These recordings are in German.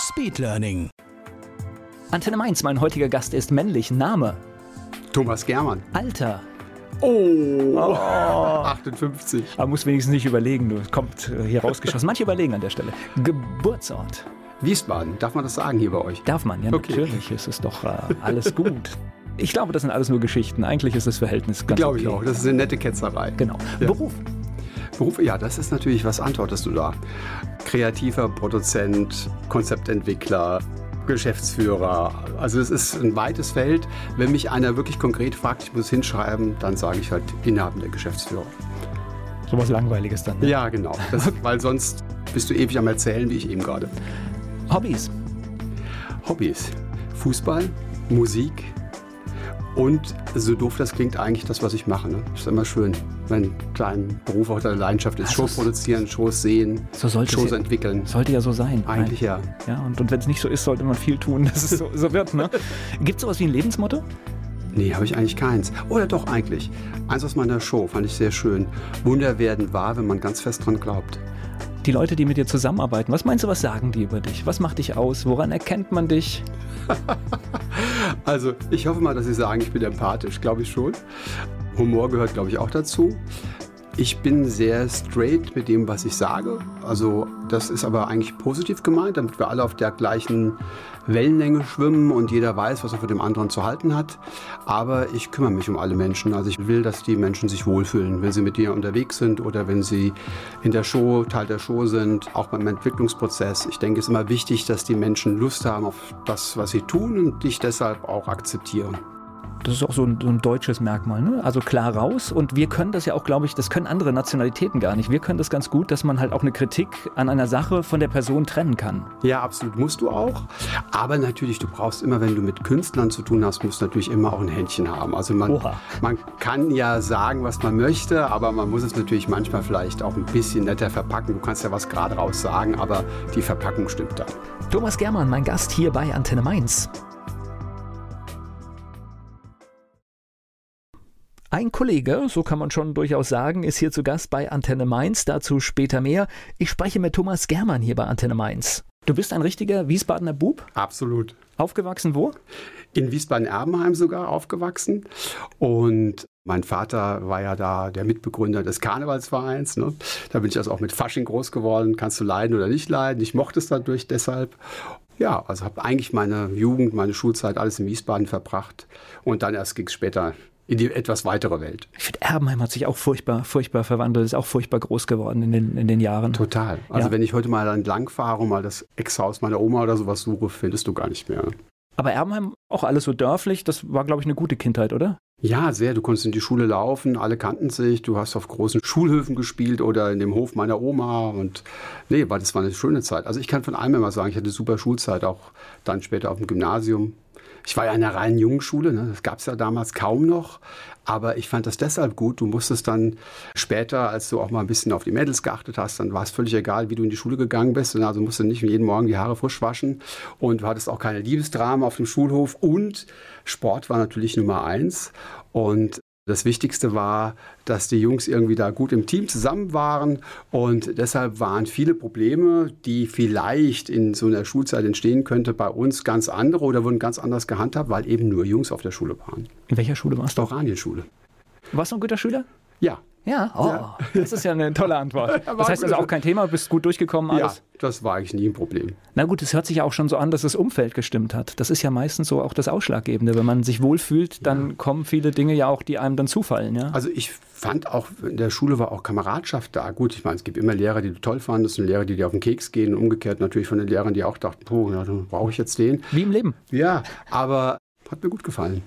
Speedlearning. Antenne Mainz, mein heutiger Gast ist männlich. Name, Thomas Germann. Alter. Oh, 58. Aber muss wenigstens nicht überlegen, du kommt äh, hier rausgeschossen. Manche überlegen an der Stelle. Geburtsort. Wiesbaden, darf man das sagen hier bei euch? Darf man, ja, Okay. natürlich. Es ist doch äh, alles gut. Ich glaube, das sind alles nur Geschichten. Eigentlich ist das Verhältnis ganz Glaube okay. ich auch. Das ist eine nette Ketzerei. Genau. Ja. Beruf. Beruf, ja, das ist natürlich, was antwortest du da? Kreativer Produzent, Konzeptentwickler, Geschäftsführer. Also es ist ein weites Feld. Wenn mich einer wirklich konkret fragt, ich muss hinschreiben, dann sage ich halt innehabender Geschäftsführer. Sowas Langweiliges dann. Ne? Ja, genau. Das, weil sonst bist du ewig am Erzählen, wie ich eben gerade. Hobbys. Hobbys. Fußball, Musik und so doof das klingt eigentlich das, was ich mache. Ne? Ist immer schön, wenn dein Beruf auch deine Leidenschaft ist. Das Shows produzieren, Shows sehen, So Shows ja, entwickeln. sollte ja so sein. Eigentlich ja. Ja, und, und wenn es nicht so ist, sollte man viel tun, dass es so, so wird. Ne? Gibt es sowas wie ein Lebensmotto? Nee, habe ich eigentlich keins. Oder doch eigentlich. Eins aus meiner Show fand ich sehr schön. Wunder werden wahr, wenn man ganz fest dran glaubt. Die Leute, die mit dir zusammenarbeiten, was meinst du, was sagen die über dich? Was macht dich aus? Woran erkennt man dich? Also, ich hoffe mal, dass Sie sagen, ich bin empathisch, glaube ich schon. Humor gehört, glaube ich, auch dazu. Ich bin sehr straight mit dem, was ich sage. Also, das ist aber eigentlich positiv gemeint, damit wir alle auf der gleichen Wellenlänge schwimmen und jeder weiß, was er von dem anderen zu halten hat. Aber ich kümmere mich um alle Menschen. Also, ich will, dass die Menschen sich wohlfühlen, wenn sie mit dir unterwegs sind oder wenn sie in der Show, Teil der Show sind, auch beim Entwicklungsprozess. Ich denke, es ist immer wichtig, dass die Menschen Lust haben auf das, was sie tun und dich deshalb auch akzeptieren. Das ist auch so ein, so ein deutsches Merkmal, ne? Also klar raus. Und wir können das ja auch, glaube ich, das können andere Nationalitäten gar nicht. Wir können das ganz gut, dass man halt auch eine Kritik an einer Sache von der Person trennen kann. Ja, absolut musst du auch. Aber natürlich, du brauchst immer, wenn du mit Künstlern zu tun hast, musst du natürlich immer auch ein Händchen haben. Also man, Oha. man kann ja sagen, was man möchte, aber man muss es natürlich manchmal vielleicht auch ein bisschen netter verpacken. Du kannst ja was gerade raus sagen, aber die Verpackung stimmt dann. Thomas Germann, mein Gast hier bei Antenne Mainz. Ein Kollege, so kann man schon durchaus sagen, ist hier zu Gast bei Antenne Mainz. Dazu später mehr. Ich spreche mit Thomas Germann hier bei Antenne Mainz. Du bist ein richtiger Wiesbadener Bub. Absolut. Aufgewachsen wo? in Wiesbaden-Erbenheim sogar aufgewachsen. Und mein Vater war ja da der Mitbegründer des Karnevalsvereins. Ne? Da bin ich also auch mit Fasching groß geworden. Kannst du leiden oder nicht leiden? Ich mochte es dadurch deshalb. Ja, also habe eigentlich meine Jugend, meine Schulzeit alles in Wiesbaden verbracht. Und dann erst ging es später in die etwas weitere Welt. Ich finde, Erbenheim hat sich auch furchtbar, furchtbar verwandelt, ist auch furchtbar groß geworden in den, in den Jahren. Total. Also Ja. wenn ich heute mal entlang fahre und mal das Ex-Haus meiner Oma oder sowas suche, findest du gar nicht mehr. Aber Erbenheim, auch alles so dörflich, das war, glaube ich, eine gute Kindheit, oder? Ja, sehr. Du konntest in die Schule laufen, alle kannten sich. Du hast auf großen Schulhöfen gespielt oder in dem Hof meiner Oma. Und nee, war, das war eine schöne Zeit. Also ich kann von allem immer sagen, ich hatte super Schulzeit, auch dann später auf dem Gymnasium. Ich war ja in einer reinen Jungenschule, ne? das gab es ja damals kaum noch. Aber ich fand das deshalb gut. Du musstest dann später, als du auch mal ein bisschen auf die Mädels geachtet hast, dann war es völlig egal, wie du in die Schule gegangen bist. Und also musst du nicht jeden Morgen die Haare frisch waschen. Und du hattest auch keine Liebesdrama auf dem Schulhof. Und Sport war natürlich Nummer eins. Und das Wichtigste war, dass die Jungs irgendwie da gut im Team zusammen waren. Und deshalb waren viele Probleme, die vielleicht in so einer Schulzeit entstehen könnte, bei uns ganz andere oder wurden ganz anders gehandhabt, weil eben nur Jungs auf der Schule waren. In welcher Schule warst du? Oranienschule. Warst du ein guter Schüler? Ja. Ja, oh, Ja. das ist ja eine tolle Antwort. Das heißt also auch kein Thema, bist gut durchgekommen, Ja, alles. das war eigentlich nie ein Problem. Na gut, es hört sich ja auch schon so an, dass das Umfeld gestimmt hat. Das ist ja meistens so auch das Ausschlaggebende. Wenn man sich wohlfühlt, dann kommen viele Dinge ja auch, die einem dann zufallen. Ja? Also ich fand auch, in der Schule war auch Kameradschaft da. Gut, ich meine, es gibt immer Lehrer, die du toll fandest und Lehrer, die dir auf den Keks gehen. Und umgekehrt natürlich von den Lehrern, die auch dachten, puh, ja, brauche ich jetzt den. Wie im Leben. Ja, aber hat mir gut gefallen.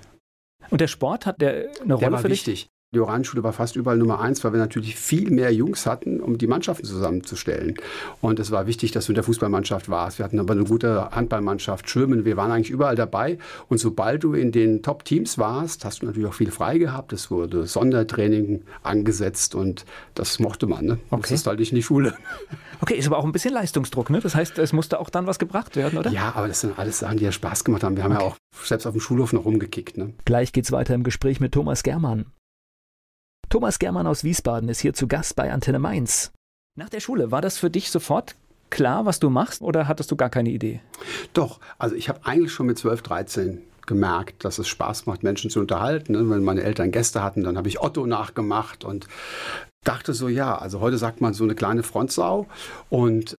Und der Sport hat der eine Der Rolle war für dich? wichtig. Die Orangenschule war fast überall Nummer eins, weil wir natürlich viel mehr Jungs hatten, um die Mannschaften zusammenzustellen. Und es war wichtig, dass du in der Fußballmannschaft warst. Wir hatten aber eine gute Handballmannschaft, Schwimmen. Wir waren eigentlich überall dabei. Und sobald du in den Top-Teams warst, hast du natürlich auch viel frei gehabt. Es wurde Sondertraining angesetzt und das mochte man. Ne? Okay. Das ist halt nicht in die Schule. Okay, ist aber auch ein bisschen Leistungsdruck, ne? Das heißt, es musste auch dann was gebracht werden, oder? Ja, aber das sind alles Sachen, die ja Spaß gemacht haben. Wir haben okay. ja auch selbst auf dem Schulhof noch rumgekickt. Ne? Gleich geht's weiter im Gespräch mit Thomas Germann. Thomas Germann aus Wiesbaden ist hier zu Gast bei Antenne Mainz. Nach der Schule, war das für dich sofort klar, was du machst, oder hattest du gar keine Idee? Doch, also ich habe eigentlich schon mit 12, 13 gemerkt, dass es Spaß macht, Menschen zu unterhalten. Ne? Wenn meine Eltern Gäste hatten, dann habe ich Otto nachgemacht und dachte so, ja, also heute sagt man so eine kleine Frontsau und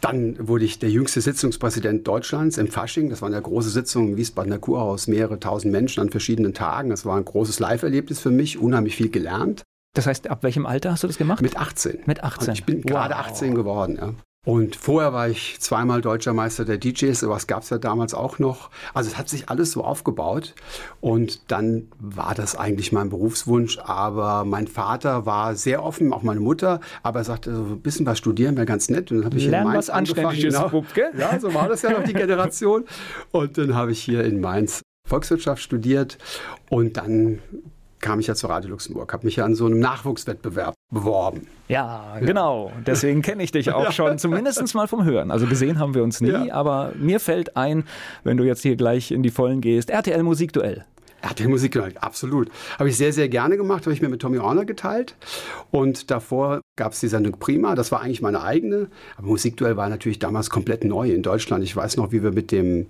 dann wurde ich der jüngste Sitzungspräsident Deutschlands im Fasching. Das war eine große Sitzung im Wiesbadener Kurhaus, mehrere tausend Menschen an verschiedenen Tagen. Das war ein großes Live-Erlebnis für mich, unheimlich viel gelernt. Das heißt, ab welchem Alter hast du das gemacht? Mit 18. Mit 18. Und ich bin wow. gerade 18 geworden. Ja. Und vorher war ich zweimal deutscher Meister der DJs, sowas gab es ja damals auch noch. Also es hat sich alles so aufgebaut. Und dann war das eigentlich mein Berufswunsch. Aber mein Vater war sehr offen, auch meine Mutter. Aber er sagte, so ein bisschen was studieren wäre ganz nett. Und dann habe ich Lernen was Anständiges, genau. Bub, Ja, so war das ja noch die Generation. Und dann habe ich hier in Mainz Volkswirtschaft studiert. Und dann kam ich ja zu Radio Luxemburg, habe mich ja an so einem Nachwuchswettbewerb beworben. Ja, genau. Deswegen kenne ich dich auch schon, zumindest mal vom Hören. Also gesehen haben wir uns nie, ja. aber mir fällt ein, wenn du jetzt hier gleich in die Vollen gehst, RTL Musikduell. RTL Musikduell, absolut. Habe ich sehr, sehr gerne gemacht, habe ich mir mit Tommy Orner geteilt. Und davor gab es die Sendung Prima, das war eigentlich meine eigene. Aber Musikduell war natürlich damals komplett neu in Deutschland. Ich weiß noch, wie wir mit dem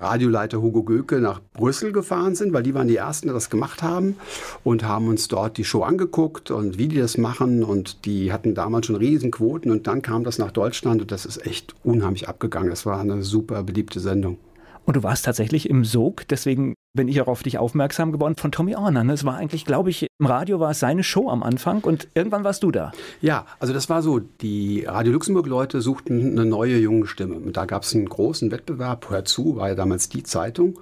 Radioleiter Hugo Göke nach Brüssel gefahren sind, weil die waren die Ersten, die das gemacht haben und haben uns dort die Show angeguckt und wie die das machen und die hatten damals schon Riesenquoten und dann kam das nach Deutschland und das ist echt unheimlich abgegangen. Das war eine super beliebte Sendung. Und du warst tatsächlich im Sog, deswegen bin ich auch auf dich aufmerksam geworden von Tommy Orner. Ne? Es war eigentlich, glaube ich, im Radio war es seine Show am Anfang und irgendwann warst du da. Ja, also das war so, die Radio Luxemburg-Leute suchten eine neue junge Stimme. Und da gab es einen großen Wettbewerb, Hör zu, war ja damals die Zeitung.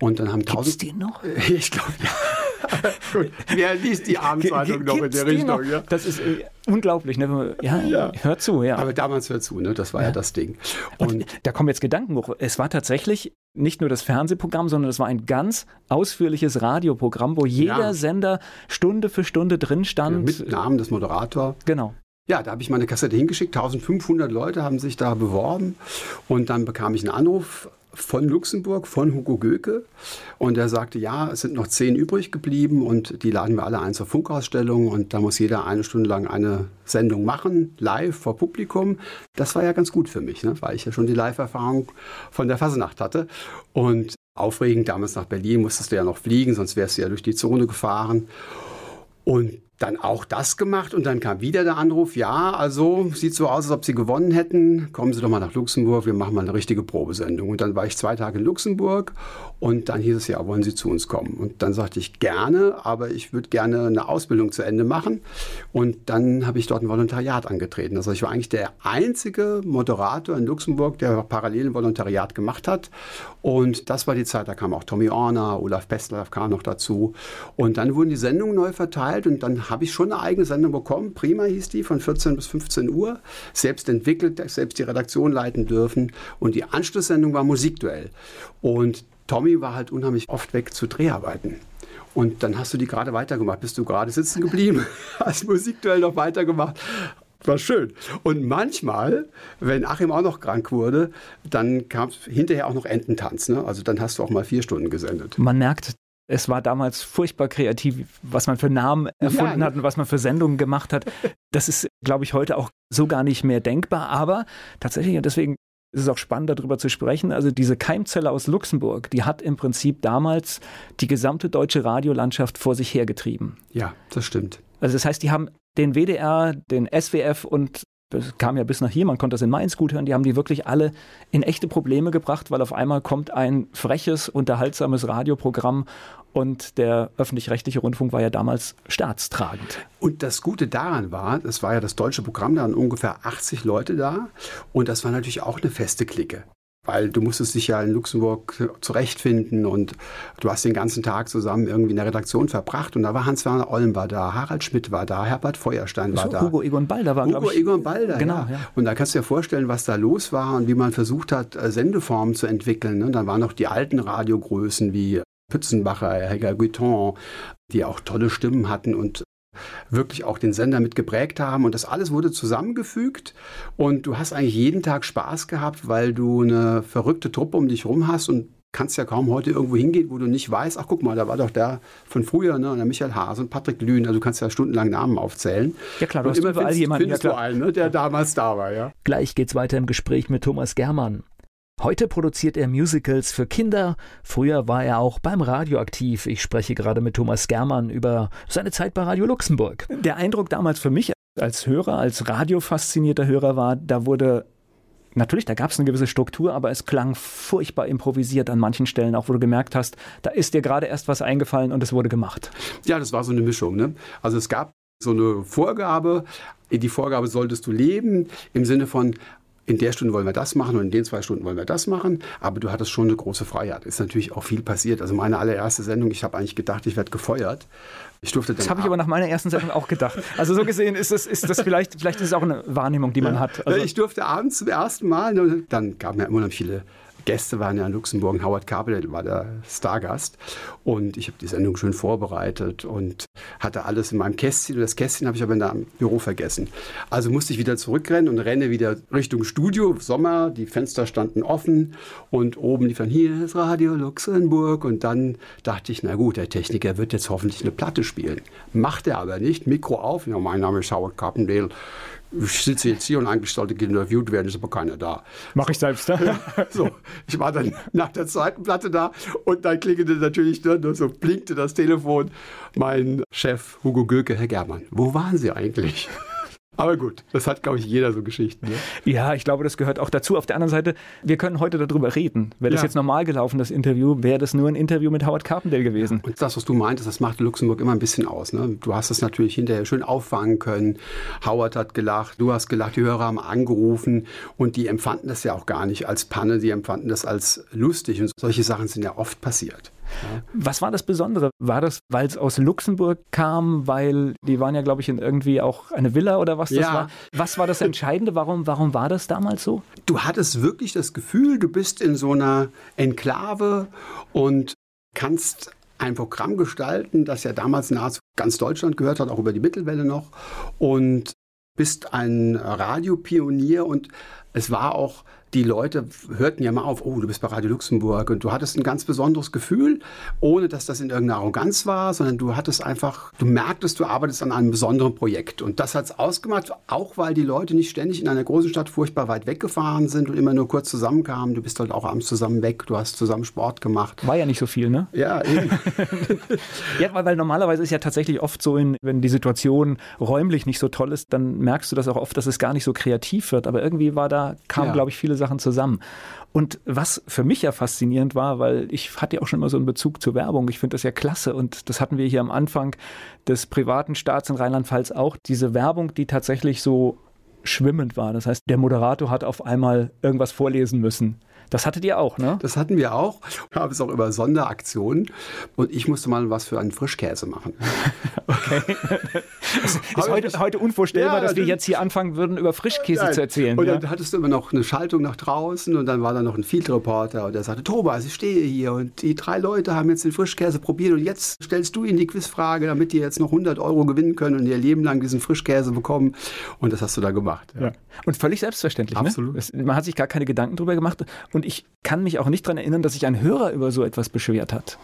Und dann haben Gibt's tausend... den noch? Ich glaube, ja. Gut, wer liest die Abendzeitung noch in der Richtung? Ja? Das ist äh, unglaublich. Ne? Ja, ja, hör zu, ja. Aber damals hör zu, ne? das war ja, ja das Ding. Und, Und da kommen jetzt Gedanken hoch. Es war tatsächlich nicht nur das Fernsehprogramm, sondern es war ein ganz ausführliches Radioprogramm, wo jeder ja. Sender Stunde für Stunde drin stand. Mit Namen des Moderators. Genau. Ja, da habe ich meine Kassette hingeschickt. 1500 Leute haben sich da beworben. Und dann bekam ich einen Anruf von Luxemburg, von Hugo Göke. Und er sagte, ja, es sind noch zehn übrig geblieben und die laden wir alle ein zur Funkausstellung und da muss jeder eine Stunde lang eine Sendung machen, live vor Publikum. Das war ja ganz gut für mich, ne? weil ich ja schon die Live-Erfahrung von der Fasenacht hatte. Und aufregend, damals nach Berlin musstest du ja noch fliegen, sonst wärst du ja durch die Zone gefahren. Und dann auch das gemacht und dann kam wieder der Anruf, ja, also sieht so aus, als ob Sie gewonnen hätten, kommen Sie doch mal nach Luxemburg, wir machen mal eine richtige Probesendung. Und dann war ich zwei Tage in Luxemburg und dann hieß es ja, wollen Sie zu uns kommen? Und dann sagte ich gerne, aber ich würde gerne eine Ausbildung zu Ende machen. Und dann habe ich dort ein Volontariat angetreten. Also ich war eigentlich der einzige Moderator in Luxemburg, der parallel ein Volontariat gemacht hat. Und das war die Zeit, da kam auch Tommy Orner, Olaf Pestler kam noch dazu. Und dann wurden die Sendungen neu verteilt und dann habe ich schon eine eigene Sendung bekommen. Prima hieß die, von 14 bis 15 Uhr. Selbst entwickelt, selbst die Redaktion leiten dürfen. Und die Anschlusssendung war Musikduell. Und Tommy war halt unheimlich oft weg zu Dreharbeiten. Und dann hast du die gerade weitergemacht. Bist du gerade sitzen geblieben, hast Musikduell noch weitergemacht. War schön. Und manchmal, wenn Achim auch noch krank wurde, dann kam hinterher auch noch Ententanz. Ne? Also dann hast du auch mal vier Stunden gesendet. Man merkt, es war damals furchtbar kreativ, was man für Namen erfunden ja, hat und was man für Sendungen gemacht hat. Das ist, glaube ich, heute auch so gar nicht mehr denkbar. Aber tatsächlich, und deswegen ist es auch spannend, darüber zu sprechen. Also diese Keimzelle aus Luxemburg, die hat im Prinzip damals die gesamte deutsche Radiolandschaft vor sich hergetrieben. Ja, das stimmt. Also das heißt, die haben den WDR, den SWF und das kam ja bis nach hier, man konnte das in Mainz gut hören, die haben die wirklich alle in echte Probleme gebracht, weil auf einmal kommt ein freches, unterhaltsames Radioprogramm und der öffentlich-rechtliche Rundfunk war ja damals staatstragend. Und das Gute daran war, es war ja das deutsche Programm, da waren ungefähr 80 Leute da und das war natürlich auch eine feste Clique. Weil du musstest dich ja in Luxemburg zurechtfinden und du hast den ganzen Tag zusammen irgendwie in der Redaktion verbracht und da war Hans-Werner Olm war da, Harald Schmidt war da, Herbert Feuerstein war so, da. Hugo Egon Balder war, Hugo ich. Egon Balder, genau, ja. ja. Und da kannst du dir vorstellen, was da los war und wie man versucht hat, äh, Sendeformen zu entwickeln. Ne? Dann waren noch die alten Radiogrößen wie Pützenbacher, Helga Guiton, die auch tolle Stimmen hatten und wirklich auch den Sender mit geprägt haben. Und das alles wurde zusammengefügt und du hast eigentlich jeden Tag Spaß gehabt, weil du eine verrückte Truppe um dich rum hast und kannst ja kaum heute irgendwo hingehen, wo du nicht weißt, ach guck mal, da war doch der von früher, ne, der Michael Haas und Patrick Lühn, also du kannst ja stundenlang Namen aufzählen. Ja klar, du und hast immer überall findest, jemanden, findest ja, du einen, ne, der damals da war, ja. Gleich geht's weiter im Gespräch mit Thomas Germann. Heute produziert er Musicals für Kinder. Früher war er auch beim Radio aktiv. Ich spreche gerade mit Thomas Germann über seine Zeit bei Radio Luxemburg. Der Eindruck damals für mich als Hörer, als radiofaszinierter Hörer war, da wurde Natürlich, da gab es eine gewisse Struktur, aber es klang furchtbar improvisiert an manchen Stellen, auch wo du gemerkt hast, da ist dir gerade erst was eingefallen und es wurde gemacht. Ja, das war so eine Mischung. Ne? Also es gab so eine Vorgabe, die Vorgabe solltest du leben, im Sinne von, in der Stunde wollen wir das machen und in den zwei Stunden wollen wir das machen. Aber du hattest schon eine große Freiheit. Ist natürlich auch viel passiert. Also meine allererste Sendung, ich habe eigentlich gedacht, ich werde gefeuert. Ich durfte das habe ich aber nach meiner ersten Sendung auch gedacht. Also so gesehen ist das, ist das vielleicht, vielleicht ist es auch eine Wahrnehmung, die man ja. hat. Also ich durfte abends zum ersten Mal, dann gab mir immer noch viele Gäste waren ja in Luxemburg. Howard Carpenter war der Stargast. Und ich habe die Sendung schön vorbereitet und hatte alles in meinem Kästchen. Und das Kästchen habe ich aber in der Büro vergessen. Also musste ich wieder zurückrennen und renne wieder Richtung Studio. Sommer, die Fenster standen offen und oben lief dann hier ist Radio Luxemburg. Und dann dachte ich, na gut, der Techniker wird jetzt hoffentlich eine Platte spielen. Macht er aber nicht. Mikro auf. Ja, mein Name ist Howard Carpendale ich sitze jetzt hier und eigentlich sollte interviewt werden, ist aber keiner da. Mache ich selbst. Ja. so, ich war dann nach der zweiten Platte da und dann klingelte natürlich, ne, so blinkte das Telefon. Mein Chef Hugo Gülke, Herr Germann, wo waren Sie eigentlich? Aber gut, das hat, glaube ich, jeder so Geschichten. Ne? Ja, ich glaube, das gehört auch dazu. Auf der anderen Seite, wir können heute darüber reden. Wäre das ja. jetzt normal gelaufen, das Interview, wäre das nur ein Interview mit Howard Carpendale gewesen. Und das, was du meintest, das macht Luxemburg immer ein bisschen aus. Ne? Du hast es natürlich hinterher schön auffangen können. Howard hat gelacht, du hast gelacht, die Hörer haben angerufen und die empfanden das ja auch gar nicht als Panne, die empfanden das als lustig. Und solche Sachen sind ja oft passiert. Was war das Besondere? War das, weil es aus Luxemburg kam, weil die waren ja, glaube ich, in irgendwie auch eine Villa oder was das ja. war? Was war das Entscheidende? Warum, warum war das damals so? Du hattest wirklich das Gefühl, du bist in so einer Enklave und kannst ein Programm gestalten, das ja damals nahezu ganz Deutschland gehört hat, auch über die Mittelwelle noch. Und bist ein Radiopionier und es war auch die Leute hörten ja mal auf, oh, du bist bei Radio Luxemburg und du hattest ein ganz besonderes Gefühl, ohne dass das in irgendeiner Arroganz war, sondern du hattest einfach, du merktest, du arbeitest an einem besonderen Projekt. Und das hat es ausgemacht, auch weil die Leute nicht ständig in einer großen Stadt furchtbar weit weggefahren sind und immer nur kurz zusammenkamen. Du bist halt auch abends zusammen weg, du hast zusammen Sport gemacht. War ja nicht so viel, ne? Ja, eben. ja, weil, weil normalerweise ist ja tatsächlich oft so, in, wenn die Situation räumlich nicht so toll ist, dann merkst du das auch oft, dass es gar nicht so kreativ wird. Aber irgendwie war da, kamen, ja. glaube ich, viele Sachen zusammen. Und was für mich ja faszinierend war, weil ich hatte ja auch schon immer so einen Bezug zur Werbung. Ich finde das ja klasse und das hatten wir hier am Anfang des privaten Staats in Rheinland-Pfalz auch. Diese Werbung, die tatsächlich so schwimmend war. Das heißt, der Moderator hat auf einmal irgendwas vorlesen müssen. Das hattet ihr auch, ne? Das hatten wir auch. Wir haben es auch über Sonderaktionen. Und ich musste mal was für einen Frischkäse machen. okay. Es ist heute, heute unvorstellbar, ja, dass wir jetzt hier anfangen würden, über Frischkäse Nein. zu erzählen. Und dann ja? hattest du immer noch eine Schaltung nach draußen und dann war da noch ein Field Reporter und der sagte, Thomas, ich stehe hier und die drei Leute haben jetzt den Frischkäse probiert und jetzt stellst du ihnen die Quizfrage, damit die jetzt noch 100 Euro gewinnen können und ihr Leben lang diesen Frischkäse bekommen. Und das hast du da gemacht. Ja. Und völlig selbstverständlich. Ne? Absolut. Ne? man hat sich gar keine Gedanken drüber gemacht. Und und ich kann mich auch nicht daran erinnern, dass sich ein Hörer über so etwas beschwert hat.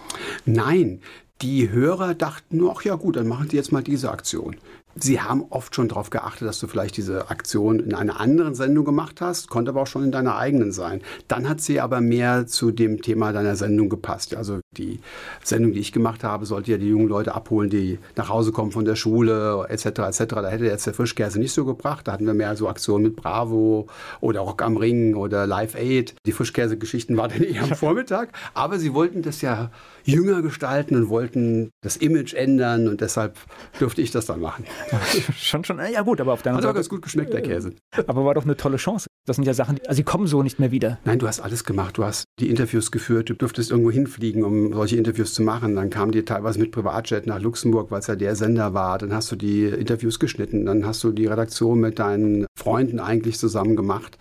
Nein, die Hörer dachten nur, ach ja gut, dann machen sie jetzt mal diese Aktion. Sie haben oft schon darauf geachtet, dass du vielleicht diese Aktion in einer anderen Sendung gemacht hast, konnte aber auch schon in deiner eigenen sein. Dann hat sie aber mehr zu dem Thema deiner Sendung gepasst. Also Die Sendung, die ich gemacht habe, sollte ja die jungen Leute abholen, die nach Hause kommen von der Schule, etc. etc. Da hätte jetzt der Frischkäse nicht so gebracht. Da hatten wir mehr so Aktionen mit Bravo oder Rock am Ring oder Live Aid. Die Frischkäse-Geschichten waren dann eher am Vormittag. Aber sie wollten das ja jünger gestalten und wollten das Image ändern und deshalb durfte ich das dann machen. schon, schon, ja gut, aber auf der anderen Hat Seite. Hat ganz gut geschmeckt, der Käse. Aber war doch eine tolle Chance. Das sind ja Sachen, also sie kommen so nicht mehr wieder. Nein, du hast alles gemacht. Du hast die Interviews geführt, du durftest irgendwo hinfliegen, um solche Interviews zu machen. Dann kamen die teilweise mit Privatjet nach Luxemburg, weil es ja der Sender war. Dann hast du die Interviews geschnitten, dann hast du die Redaktion mit deinen Freunden eigentlich zusammen gemacht.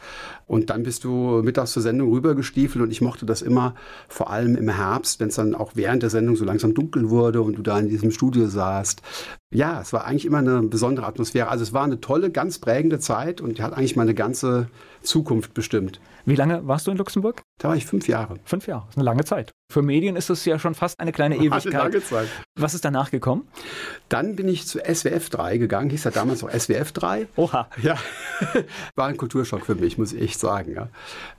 Und dann bist du mittags zur Sendung rübergestiefelt und ich mochte das immer, vor allem im Herbst, wenn es dann auch während der Sendung so langsam dunkel wurde und du da in diesem Studio saßt. Ja, es war eigentlich immer eine besondere Atmosphäre. Also es war eine tolle, ganz prägende Zeit und die hat eigentlich meine ganze Zukunft bestimmt. Wie lange warst du in Luxemburg? Da war ich fünf Jahre. Fünf Jahre, das ist eine lange Zeit. Für Medien ist es ja schon fast eine kleine Ewigkeit. Eine lange Zeit. Was ist danach gekommen? Dann bin ich zu SWF 3 gegangen, hieß ja damals noch SWF 3. Oha. Ja, war ein Kulturschock für mich, muss ich echt sagen. Ja.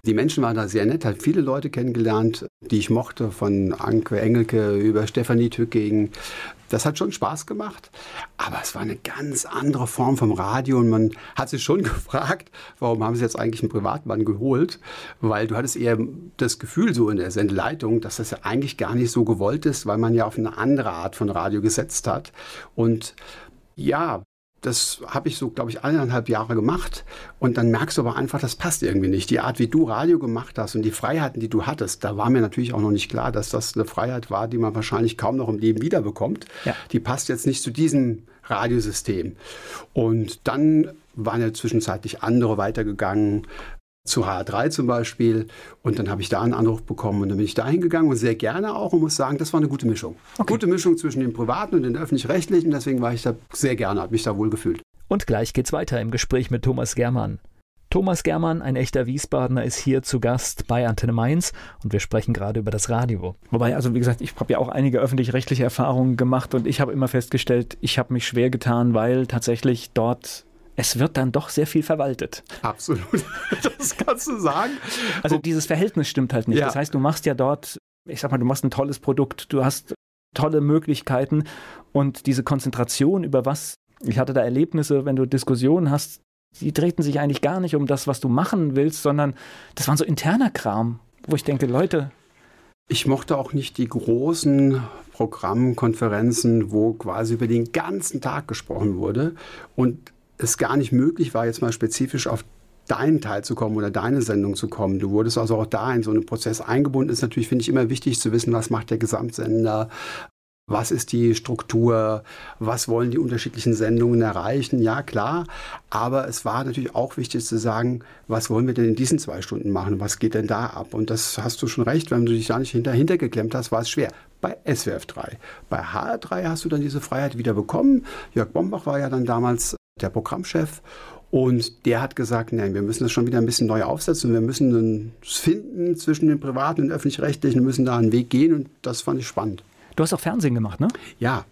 Die Menschen waren da sehr nett, habe viele Leute kennengelernt, die ich mochte, von Anke Engelke über Stefanie Tücking, das hat schon Spaß gemacht, aber es war eine ganz andere Form vom Radio und man hat sich schon gefragt, warum haben sie jetzt eigentlich einen Privatmann geholt, weil du hattest eher das Gefühl so in der Sendeleitung, dass das ja eigentlich gar nicht so gewollt ist, weil man ja auf eine andere Art von Radio gesetzt hat und ja, das habe ich so, glaube ich, eineinhalb Jahre gemacht. Und dann merkst du aber einfach, das passt irgendwie nicht. Die Art, wie du Radio gemacht hast und die Freiheiten, die du hattest, da war mir natürlich auch noch nicht klar, dass das eine Freiheit war, die man wahrscheinlich kaum noch im Leben wiederbekommt. Ja. Die passt jetzt nicht zu diesem Radiosystem. Und dann waren ja zwischenzeitlich andere weitergegangen zu HR3 zum Beispiel. Und dann habe ich da einen Anruf bekommen und dann bin ich da hingegangen und sehr gerne auch und muss sagen, das war eine gute Mischung. Okay. Gute Mischung zwischen dem Privaten und den Öffentlich-Rechtlichen. Deswegen war ich da sehr gerne, habe mich da wohl gefühlt. Und gleich geht's weiter im Gespräch mit Thomas Germann. Thomas Germann, ein echter Wiesbadener, ist hier zu Gast bei Antenne Mainz und wir sprechen gerade über das Radio. Wobei, also wie gesagt, ich habe ja auch einige öffentlich-rechtliche Erfahrungen gemacht und ich habe immer festgestellt, ich habe mich schwer getan, weil tatsächlich dort es wird dann doch sehr viel verwaltet. Absolut. Das kannst du sagen. Also dieses Verhältnis stimmt halt nicht. Ja. Das heißt, du machst ja dort, ich sag mal, du machst ein tolles Produkt, du hast tolle Möglichkeiten und diese Konzentration über was, ich hatte da Erlebnisse, wenn du Diskussionen hast, die drehten sich eigentlich gar nicht um das, was du machen willst, sondern das waren so interner Kram, wo ich denke, Leute. Ich mochte auch nicht die großen Programmkonferenzen, wo quasi über den ganzen Tag gesprochen wurde und es gar nicht möglich war, jetzt mal spezifisch auf deinen Teil zu kommen oder deine Sendung zu kommen. Du wurdest also auch da in so einen Prozess eingebunden. Ist natürlich, finde ich, immer wichtig zu wissen, was macht der Gesamtsender, was ist die Struktur, was wollen die unterschiedlichen Sendungen erreichen. Ja, klar, aber es war natürlich auch wichtig zu sagen, was wollen wir denn in diesen zwei Stunden machen, was geht denn da ab? Und das hast du schon recht, wenn du dich da nicht hinter, geklemmt hast, war es schwer. Bei SWF 3. Bei HR3 hast du dann diese Freiheit wieder bekommen. Jörg Bombach war ja dann damals der Programmchef. Und der hat gesagt, nein, wir müssen das schon wieder ein bisschen neu aufsetzen. Wir müssen es finden zwischen den privaten und öffentlich-rechtlichen, müssen da einen Weg gehen. Und das fand ich spannend. Du hast auch Fernsehen gemacht, ne? Ja.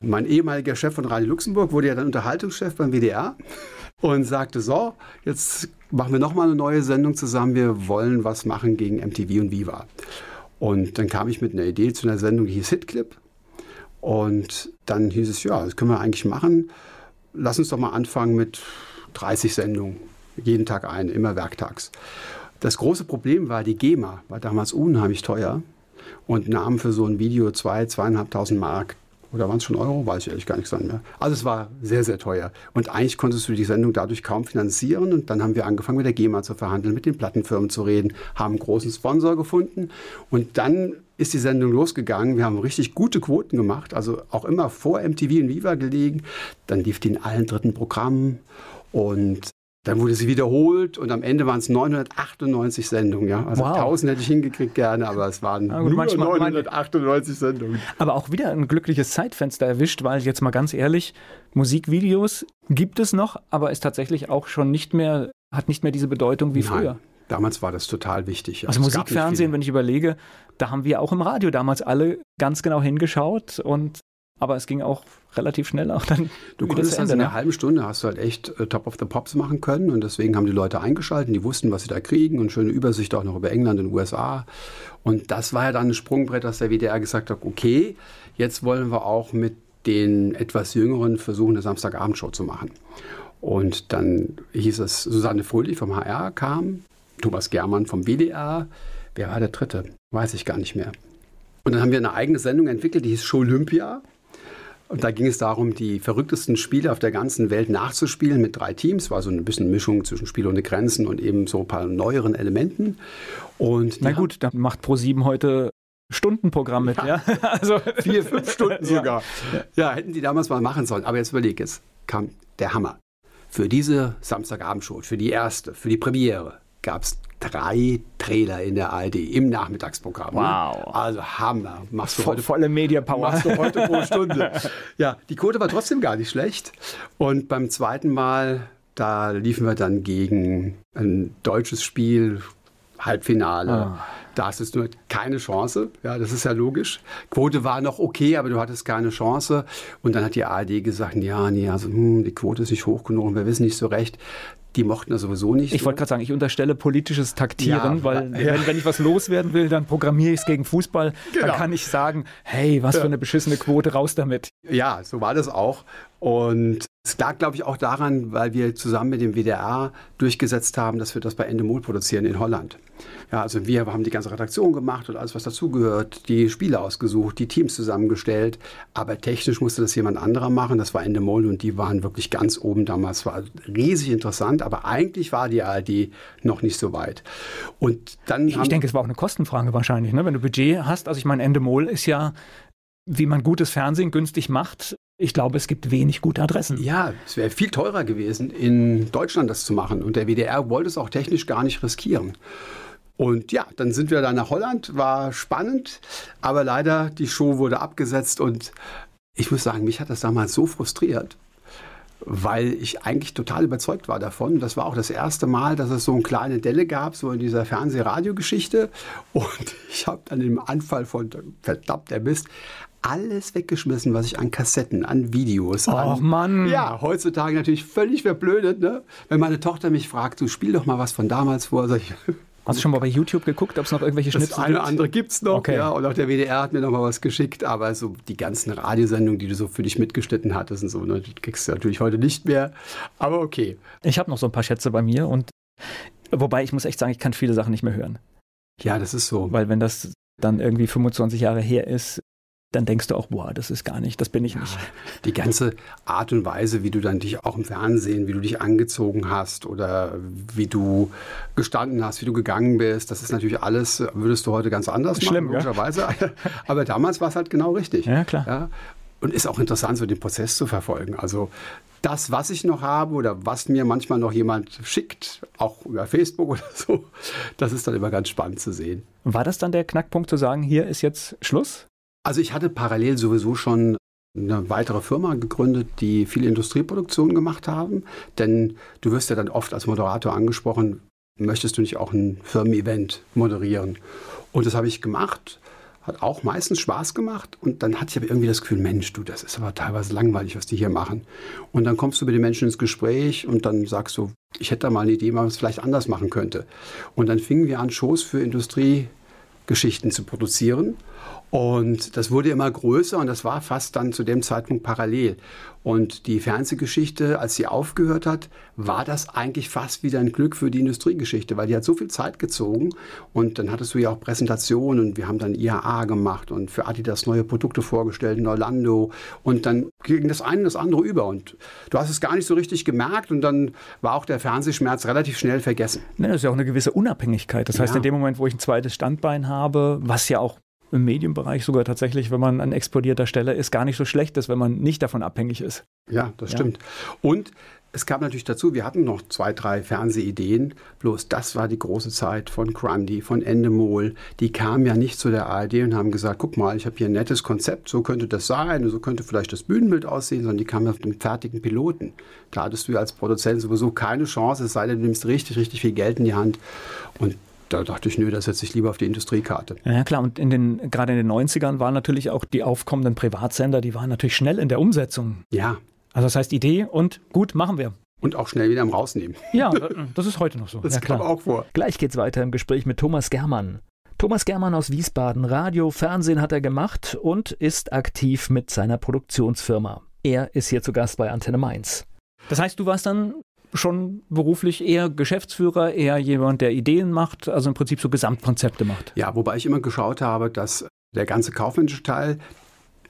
Mein ehemaliger Chef von Radio Luxemburg wurde ja dann Unterhaltungschef beim WDR und sagte, so, jetzt machen wir nochmal eine neue Sendung zusammen. Wir wollen was machen gegen MTV und Viva. Und dann kam ich mit einer Idee zu einer Sendung, die hieß Hitclip. Und dann hieß es, ja, das können wir eigentlich machen lass uns doch mal anfangen mit 30 Sendungen, jeden Tag eine, immer werktags. Das große Problem war, die GEMA war damals unheimlich teuer und nahm für so ein Video zwei, zweieinhalbtausend Mark. Oder waren es schon Euro? Weiß ich ehrlich gar nicht mehr. Also es war sehr, sehr teuer. Und eigentlich konntest du die Sendung dadurch kaum finanzieren. Und dann haben wir angefangen mit der GEMA zu verhandeln, mit den Plattenfirmen zu reden, haben einen großen Sponsor gefunden. Und dann ist die Sendung losgegangen. Wir haben richtig gute Quoten gemacht, also auch immer vor MTV und Viva gelegen. Dann lief die in allen dritten Programmen und dann wurde sie wiederholt und am Ende waren es 998 Sendungen. Ja? Also wow. 1000 hätte ich hingekriegt gerne, aber es waren ja, gut, nur manchmal, 998 Sendungen. Aber auch wieder ein glückliches Zeitfenster erwischt, weil jetzt mal ganz ehrlich, Musikvideos gibt es noch, aber ist tatsächlich auch schon nicht mehr, hat nicht mehr diese Bedeutung wie Nein. früher. Damals war das total wichtig. Also, also Musikfernsehen, wenn ich überlege, da haben wir auch im Radio damals alle ganz genau hingeschaut und aber es ging auch relativ schnell auch dann Du konntest also in einer ne? halben Stunde hast du halt echt äh, Top of the Pops machen können und deswegen haben die Leute eingeschaltet, die wussten, was sie da kriegen und schöne Übersicht auch noch über England und USA. Und das war ja dann ein Sprungbrett, dass der WDR gesagt hat, okay, jetzt wollen wir auch mit den etwas Jüngeren versuchen, eine Samstagabendshow zu machen. Und dann hieß es, Susanne Fröhlich vom HR kam, Thomas Germann vom WDR. Wer war der Dritte? Weiß ich gar nicht mehr. Und dann haben wir eine eigene Sendung entwickelt, die hieß Show Olympia. Und da ging es darum, die verrücktesten Spiele auf der ganzen Welt nachzuspielen mit drei Teams. War so ein bisschen Mischung zwischen Spiel ohne Grenzen und eben so ein paar neueren Elementen. Und Na gut, dann macht Pro7 heute Stundenprogramm mit, ja. ja? Also vier, fünf Stunden sogar. Ja. ja, hätten die damals mal machen sollen. Aber jetzt überleg, jetzt kam der Hammer. Für diese Samstagabendshow, für die erste, für die Premiere, gab es drei Trailer in der ARD im Nachmittagsprogramm. Ne? Wow. Ne? Also Hammer. Machst du heute, volle Media Power. Machst du heute pro Stunde. ja, die Quote war trotzdem gar nicht schlecht. Und beim zweiten Mal, da liefen wir dann gegen ein deutsches Spiel, Halbfinale. Ah. Da hast du nur keine Chance. Ja, das ist ja logisch. Quote war noch okay, aber du hattest keine Chance. Und dann hat die ARD gesagt, ja, nee, also hm, die Quote ist nicht hoch genug und wir wissen nicht so recht. Die mochten das sowieso nicht. Ich wollte gerade sagen, ich unterstelle politisches Taktieren, ja, weil ja. Wenn, wenn, ich was loswerden will, dann programmiere ich es gegen Fußball. Genau. Dann kann ich sagen, hey, was für eine beschissene Quote, raus damit. Ja, so war das auch. Und es lag, glaube ich, auch daran, weil wir zusammen mit dem WDR durchgesetzt haben, dass wir das bei Endemol produzieren in Holland. Ja, also wir haben die ganze Redaktion gemacht und alles, was dazugehört, die Spiele ausgesucht, die Teams zusammengestellt. Aber technisch musste das jemand anderer machen. Das war Endemol und die waren wirklich ganz oben damals. War riesig interessant, aber eigentlich war die ARD noch nicht so weit. Und dann ich denke, es war auch eine Kostenfrage wahrscheinlich, ne? wenn du Budget hast. Also ich meine, Endemol ist ja wie man gutes Fernsehen günstig macht, ich glaube, es gibt wenig gute Adressen. Ja, es wäre viel teurer gewesen, in Deutschland das zu machen. Und der WDR wollte es auch technisch gar nicht riskieren. Und ja, dann sind wir da nach Holland, war spannend, aber leider die Show wurde abgesetzt und ich muss sagen, mich hat das damals so frustriert, weil ich eigentlich total überzeugt war davon. Das war auch das erste Mal, dass es so eine kleine Delle gab, so in dieser Fernseh-Radio-Geschichte. Und ich habe dann im Anfall von verdammt der Mist alles weggeschmissen, was ich an Kassetten, an Videos, oh, an. Mann! Ja, heutzutage natürlich völlig verblödet, ne? Wenn meine Tochter mich fragt, du spiel doch mal was von damals vor, sag ich. Hast du schon mal bei YouTube geguckt, ob es noch irgendwelche Schnipsel gibt? Das eine oder andere gibt es noch, okay. ja. Und auch der WDR hat mir noch mal was geschickt. Aber so die ganzen Radiosendungen, die du so für dich mitgeschnitten hattest und so, ne, die kriegst du natürlich heute nicht mehr. Aber okay. Ich habe noch so ein paar Schätze bei mir und wobei ich muss echt sagen, ich kann viele Sachen nicht mehr hören. Ja, das ist so. Weil wenn das dann irgendwie 25 Jahre her ist, dann denkst du auch, boah, das ist gar nicht, das bin ich ja, nicht. Die ganze Art und Weise, wie du dann dich auch im Fernsehen, wie du dich angezogen hast oder wie du gestanden hast, wie du gegangen bist, das ist natürlich alles, würdest du heute ganz anders Schlimm, machen, logischerweise. Ja? Aber damals war es halt genau richtig. Ja, klar. Ja? Und ist auch interessant, so den Prozess zu verfolgen. Also das, was ich noch habe oder was mir manchmal noch jemand schickt, auch über Facebook oder so, das ist dann immer ganz spannend zu sehen. War das dann der Knackpunkt zu sagen, hier ist jetzt Schluss? Also ich hatte parallel sowieso schon eine weitere Firma gegründet, die viel Industrieproduktion gemacht haben. Denn du wirst ja dann oft als Moderator angesprochen, möchtest du nicht auch ein Firmen-Event moderieren? Und das habe ich gemacht, hat auch meistens Spaß gemacht. Und dann hatte ich aber irgendwie das Gefühl, Mensch, du, das ist aber teilweise langweilig, was die hier machen. Und dann kommst du mit den Menschen ins Gespräch und dann sagst du, ich hätte da mal eine Idee, wie man vielleicht anders machen könnte. Und dann fingen wir an, Shows für Industriegeschichten zu produzieren. Und das wurde immer größer und das war fast dann zu dem Zeitpunkt parallel. Und die Fernsehgeschichte, als sie aufgehört hat, war das eigentlich fast wieder ein Glück für die Industriegeschichte, weil die hat so viel Zeit gezogen. Und dann hattest du ja auch Präsentationen und wir haben dann IAA gemacht und für Adidas neue Produkte vorgestellt in Orlando. Und dann ging das eine das andere über. Und du hast es gar nicht so richtig gemerkt und dann war auch der Fernsehschmerz relativ schnell vergessen. Ja, das ist ja auch eine gewisse Unabhängigkeit. Das heißt, ja. in dem Moment, wo ich ein zweites Standbein habe, was ja auch im Medienbereich sogar tatsächlich, wenn man an explodierter Stelle ist, gar nicht so schlecht ist, wenn man nicht davon abhängig ist. Ja, das ja. stimmt. Und es kam natürlich dazu, wir hatten noch zwei, drei Fernsehideen, bloß das war die große Zeit von Grundy, von Endemol. Die kamen ja nicht zu der ARD und haben gesagt, guck mal, ich habe hier ein nettes Konzept, so könnte das sein, so könnte vielleicht das Bühnenbild aussehen, sondern die kamen auf dem fertigen Piloten. Da hattest du als Produzent sowieso keine Chance, es sei denn, du nimmst richtig, richtig viel Geld in die Hand. Und da dachte ich, nö, da setze ich lieber auf die Industriekarte. Ja klar, und in den, gerade in den 90ern waren natürlich auch die aufkommenden Privatsender, die waren natürlich schnell in der Umsetzung. Ja. Also das heißt Idee und gut, machen wir. Und auch schnell wieder im Rausnehmen. Ja, das ist heute noch so. Das ja, klar. auch vor. Gleich geht's weiter im Gespräch mit Thomas Germann. Thomas Germann aus Wiesbaden. Radio, Fernsehen hat er gemacht und ist aktiv mit seiner Produktionsfirma. Er ist hier zu Gast bei Antenne Mainz. Das heißt, du warst dann schon beruflich eher Geschäftsführer, eher jemand, der Ideen macht, also im Prinzip so Gesamtkonzepte macht. Ja, wobei ich immer geschaut habe, dass der ganze kaufmännische Teil,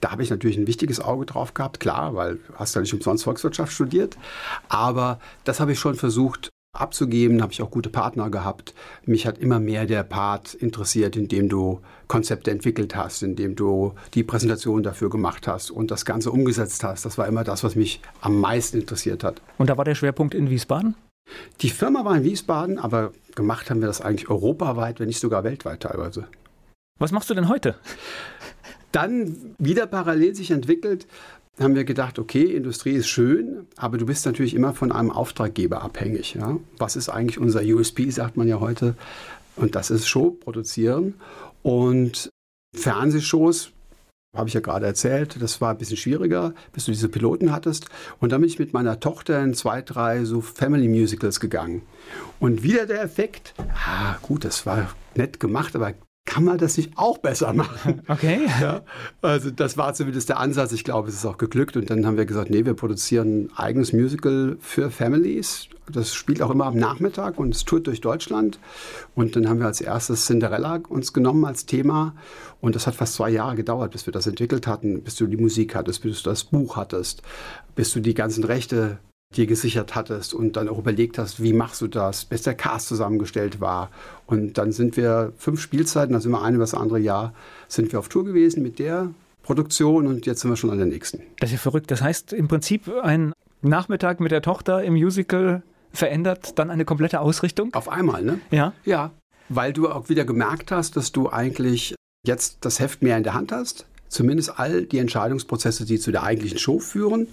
da habe ich natürlich ein wichtiges Auge drauf gehabt, klar, weil hast ja nicht umsonst Volkswirtschaft studiert. Aber das habe ich schon versucht abzugeben, habe ich auch gute Partner gehabt. Mich hat immer mehr der Part interessiert, in dem du Konzepte entwickelt hast, in dem du die Präsentation dafür gemacht hast und das Ganze umgesetzt hast. Das war immer das, was mich am meisten interessiert hat. Und da war der Schwerpunkt in Wiesbaden? Die Firma war in Wiesbaden, aber gemacht haben wir das eigentlich europaweit, wenn nicht sogar weltweit teilweise. Was machst du denn heute? Dann wieder parallel sich entwickelt, haben wir gedacht, okay, Industrie ist schön, aber du bist natürlich immer von einem Auftraggeber abhängig. Ja? Was ist eigentlich unser USP, sagt man ja heute. Und das ist Show produzieren. Und Fernsehshows, habe ich ja gerade erzählt, das war ein bisschen schwieriger, bis du diese Piloten hattest. Und dann bin ich mit meiner Tochter in zwei, drei so Family Musicals gegangen. Und wieder der Effekt, ah, gut, das war nett gemacht, aber kann man das nicht auch besser machen? Okay. Ja, also das war zumindest der Ansatz. Ich glaube, es ist auch geglückt. Und dann haben wir gesagt, nee, wir produzieren ein eigenes Musical für Families. Das spielt auch immer am Nachmittag und es tourt durch Deutschland. Und dann haben wir als erstes Cinderella uns genommen als Thema. Und das hat fast zwei Jahre gedauert, bis wir das entwickelt hatten, bis du die Musik hattest, bis du das Buch hattest, bis du die ganzen Rechte dir gesichert hattest und dann auch überlegt hast, wie machst du das, bis der Cast zusammengestellt war. Und dann sind wir fünf Spielzeiten, also immer eine das andere Jahr, sind wir auf Tour gewesen mit der Produktion und jetzt sind wir schon an der nächsten. Das ist ja verrückt. Das heißt im Prinzip ein Nachmittag mit der Tochter im Musical verändert dann eine komplette Ausrichtung? Auf einmal, ne? Ja. Ja, weil du auch wieder gemerkt hast, dass du eigentlich jetzt das Heft mehr in der Hand hast zumindest all die Entscheidungsprozesse, die zu der eigentlichen Show führen.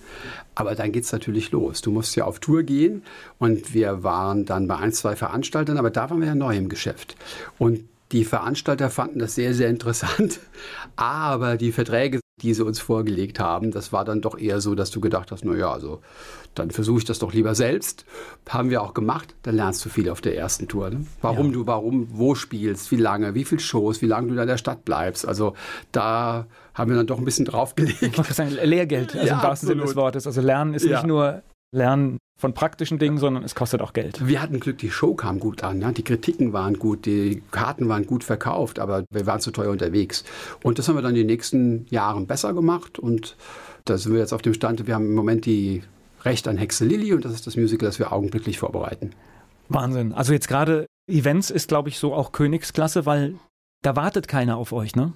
Aber dann geht es natürlich los. Du musst ja auf Tour gehen und wir waren dann bei ein, zwei Veranstaltern, aber da waren wir ja neu im Geschäft. Und die Veranstalter fanden das sehr, sehr interessant. Aber die Verträge, die sie uns vorgelegt haben, das war dann doch eher so, dass du gedacht hast, naja, also dann versuche ich das doch lieber selbst. Haben wir auch gemacht. Dann lernst du viel auf der ersten Tour. Ne? Warum ja. du, warum, wo spielst, wie lange, wie viele Shows, wie lange du in der Stadt bleibst. Also da haben wir dann doch ein bisschen draufgelegt. Ich sagen, Lehrgeld, also ja, im wahrsten Sinne des Wortes. Also Lernen ist ja. nicht nur Lernen von praktischen Dingen, sondern es kostet auch Geld. Wir hatten Glück, die Show kam gut an, ja? die Kritiken waren gut, die Karten waren gut verkauft, aber wir waren zu teuer unterwegs. Und das haben wir dann in den nächsten Jahren besser gemacht und da sind wir jetzt auf dem Stand, wir haben im Moment die Recht an Hexe Lilly und das ist das Musical, das wir augenblicklich vorbereiten. Wahnsinn. Also jetzt gerade Events ist, glaube ich, so auch Königsklasse, weil da wartet keiner auf euch, ne?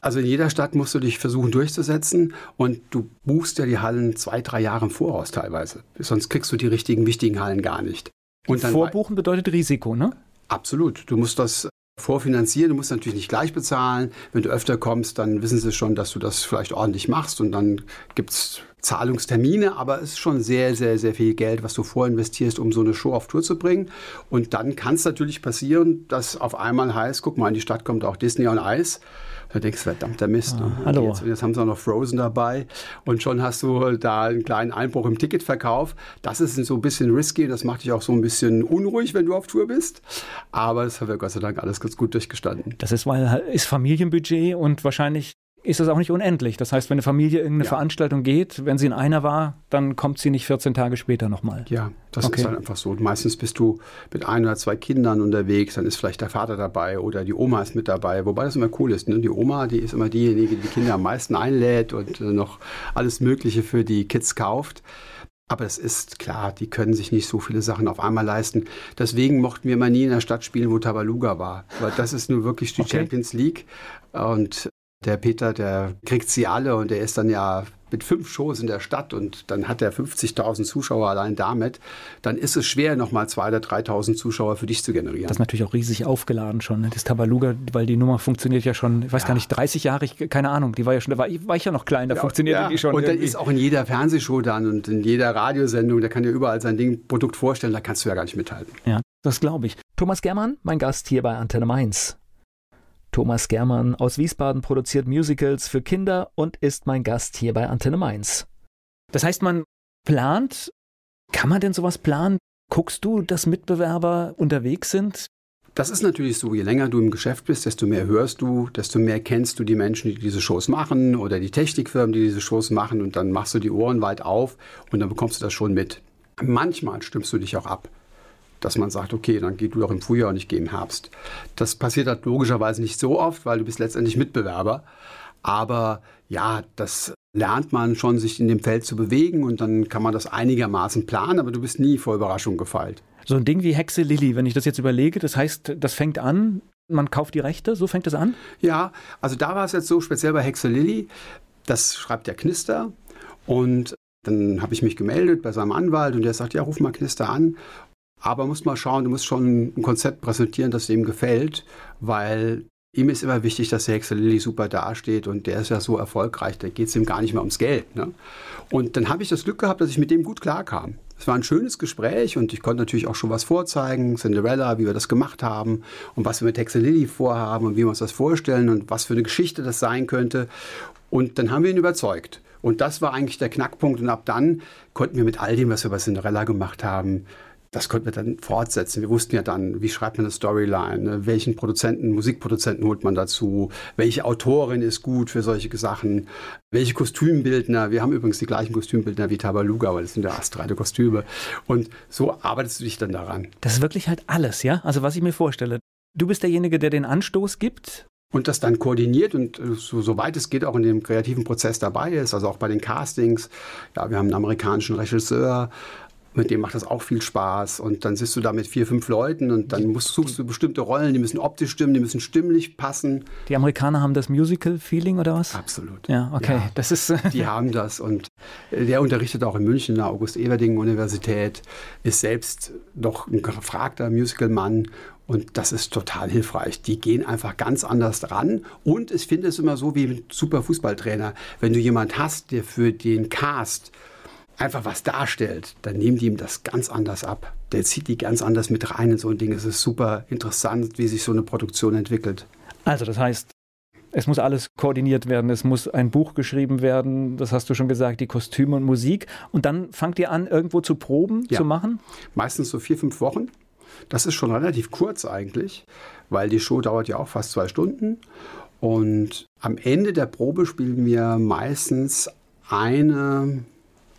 Also in jeder Stadt musst du dich versuchen durchzusetzen und du buchst ja die Hallen zwei, drei Jahre im Voraus teilweise. Sonst kriegst du die richtigen, wichtigen Hallen gar nicht. Und Vorbuchen bedeutet Risiko, ne? Absolut. Du musst das vorfinanzieren. Du musst natürlich nicht gleich bezahlen. Wenn du öfter kommst, dann wissen sie schon, dass du das vielleicht ordentlich machst und dann gibt es Zahlungstermine, aber es ist schon sehr, sehr, sehr viel Geld, was du vorinvestierst, um so eine Show auf Tour zu bringen. Und dann kann es natürlich passieren, dass auf einmal heißt, guck mal, in die Stadt kommt auch Disney on Ice. Da denkst du, verdammter Mist. Ah, hallo. Jetzt, jetzt, haben sie auch noch Frozen dabei und schon hast du da einen kleinen Einbruch im Ticketverkauf. Das ist so ein bisschen risky, das macht dich auch so ein bisschen unruhig, wenn du auf Tour bist. Aber das haben wir Gott sei Dank alles ganz gut durchgestanden. Das ist, weil ist Familienbudget und wahrscheinlich ist das auch nicht unendlich. Das heißt, wenn eine Familie irgendeine ja. Veranstaltung geht, wenn sie in einer war, dann kommt sie nicht 14 Tage später nochmal. Ja, das okay. ist halt einfach so. Meistens bist du mit ein oder zwei Kindern unterwegs, dann ist vielleicht der Vater dabei oder die Oma ist mit dabei, wobei das immer cool ist. Ne? Die Oma, die ist immer diejenige, die die Kinder am meisten einlädt und äh, noch alles Mögliche für die Kids kauft. Aber es ist klar, die können sich nicht so viele Sachen auf einmal leisten. Deswegen mochten wir mal nie in der Stadt spielen, wo Tabaluga war. Weil das ist nur wirklich die okay. Champions League. Und der Peter, der kriegt sie alle und der ist dann ja mit fünf Shows in der Stadt und dann hat er 50.000 Zuschauer allein damit, dann ist es schwer, nochmal 2.000 oder 3.000 Zuschauer für dich zu generieren. Das ist natürlich auch riesig aufgeladen schon, ne? das Tabaluga, weil die Nummer funktioniert ja schon, ich weiß ja. gar nicht, 30 Jahre, ich, keine Ahnung, die war ja schon, da war, war ich ja noch klein, da ja, funktioniert ja. die schon. Und irgendwie. dann ist auch in jeder Fernsehshow dann und in jeder Radiosendung, da kann ja überall sein Ding, Produkt vorstellen, da kannst du ja gar nicht mithalten. Ja. Das glaube ich. Thomas Germann, mein Gast hier bei Antenne Mainz. Thomas Germann aus Wiesbaden produziert Musicals für Kinder und ist mein Gast hier bei Antenne Mainz. Das heißt, man plant, kann man denn sowas planen? Guckst du, dass Mitbewerber unterwegs sind? Das ist natürlich so, je länger du im Geschäft bist, desto mehr hörst du, desto mehr kennst du die Menschen, die diese Shows machen oder die Technikfirmen, die diese Shows machen und dann machst du die Ohren weit auf und dann bekommst du das schon mit. Manchmal stimmst du dich auch ab, dass man sagt, okay, dann geh du doch im Frühjahr und ich gehe im Herbst. Das passiert halt logischerweise nicht so oft, weil du bist letztendlich Mitbewerber. Aber ja, das lernt man schon, sich in dem Feld zu bewegen und dann kann man das einigermaßen planen, aber du bist nie vor Überraschung gefeilt so ein Ding wie Hexe Lilly, wenn ich das jetzt überlege, das heißt, das fängt an, man kauft die Rechte, so fängt es an? Ja, also da war es jetzt so speziell bei Hexe Lilly, das schreibt der Knister und dann habe ich mich gemeldet bei seinem Anwalt und der sagt, ja, ruf mal Knister an. Aber musst mal schauen, du musst schon ein Konzept präsentieren, das ihm gefällt, weil ihm ist immer wichtig, dass der Hexe Lilly super dasteht und der ist ja so erfolgreich, da geht es ihm gar nicht mehr ums Geld. Ne? Und dann habe ich das Glück gehabt, dass ich mit dem gut klarkam. Es war ein schönes Gespräch und ich konnte natürlich auch schon was vorzeigen, Cinderella, wie wir das gemacht haben und was wir mit Hexe Lilly vorhaben und wie wir uns das vorstellen und was für eine Geschichte das sein könnte. Und dann haben wir ihn überzeugt. Und das war eigentlich der Knackpunkt. Und ab dann konnten wir mit all dem, was wir bei Cinderella gemacht haben, das konnten wir dann fortsetzen. Wir wussten ja dann, wie schreibt man eine Storyline, ne? welchen Produzenten, Musikproduzenten holt man dazu, welche Autorin ist gut für solche Sachen, welche Kostümbildner. Wir haben übrigens die gleichen Kostümbildner wie Tabaluga, weil das sind ja astreine Kostüme. Und so arbeitest du dich dann daran. Das ist wirklich halt alles, ja? Also was ich mir vorstelle. Du bist derjenige, der den Anstoß gibt, und das dann koordiniert und äh, so, soweit es geht auch in dem kreativen Prozess dabei ist, also auch bei den Castings. Ja, wir haben einen amerikanischen Regisseur, mit dem macht das auch viel Spaß. Und dann sitzt du da mit vier, fünf Leuten und dann musst, suchst du bestimmte Rollen, die müssen optisch stimmen, die müssen stimmlich passen. Die Amerikaner haben das Musical-Feeling oder was? Absolut. Ja, okay. Ja, das ist die haben das. Und der unterrichtet auch in München in der August-Everdingen-Universität, ist selbst doch ein gefragter Musical-Mann und das ist total hilfreich. Die gehen einfach ganz anders ran. Und ich finde es immer so wie ein super Fußballtrainer. Wenn du jemand hast, der für den Cast einfach was darstellt, dann nehmen die ihm das ganz anders ab. Der zieht die ganz anders mit rein in so ein Ding. Es ist super interessant, wie sich so eine Produktion entwickelt. Also das heißt, es muss alles koordiniert werden, es muss ein Buch geschrieben werden, das hast du schon gesagt, die Kostüme und Musik. Und dann fangt ihr an, irgendwo zu proben, ja. zu machen? Meistens so vier, fünf Wochen. Das ist schon relativ kurz eigentlich, weil die Show dauert ja auch fast zwei Stunden. Und am Ende der Probe spielen wir meistens eine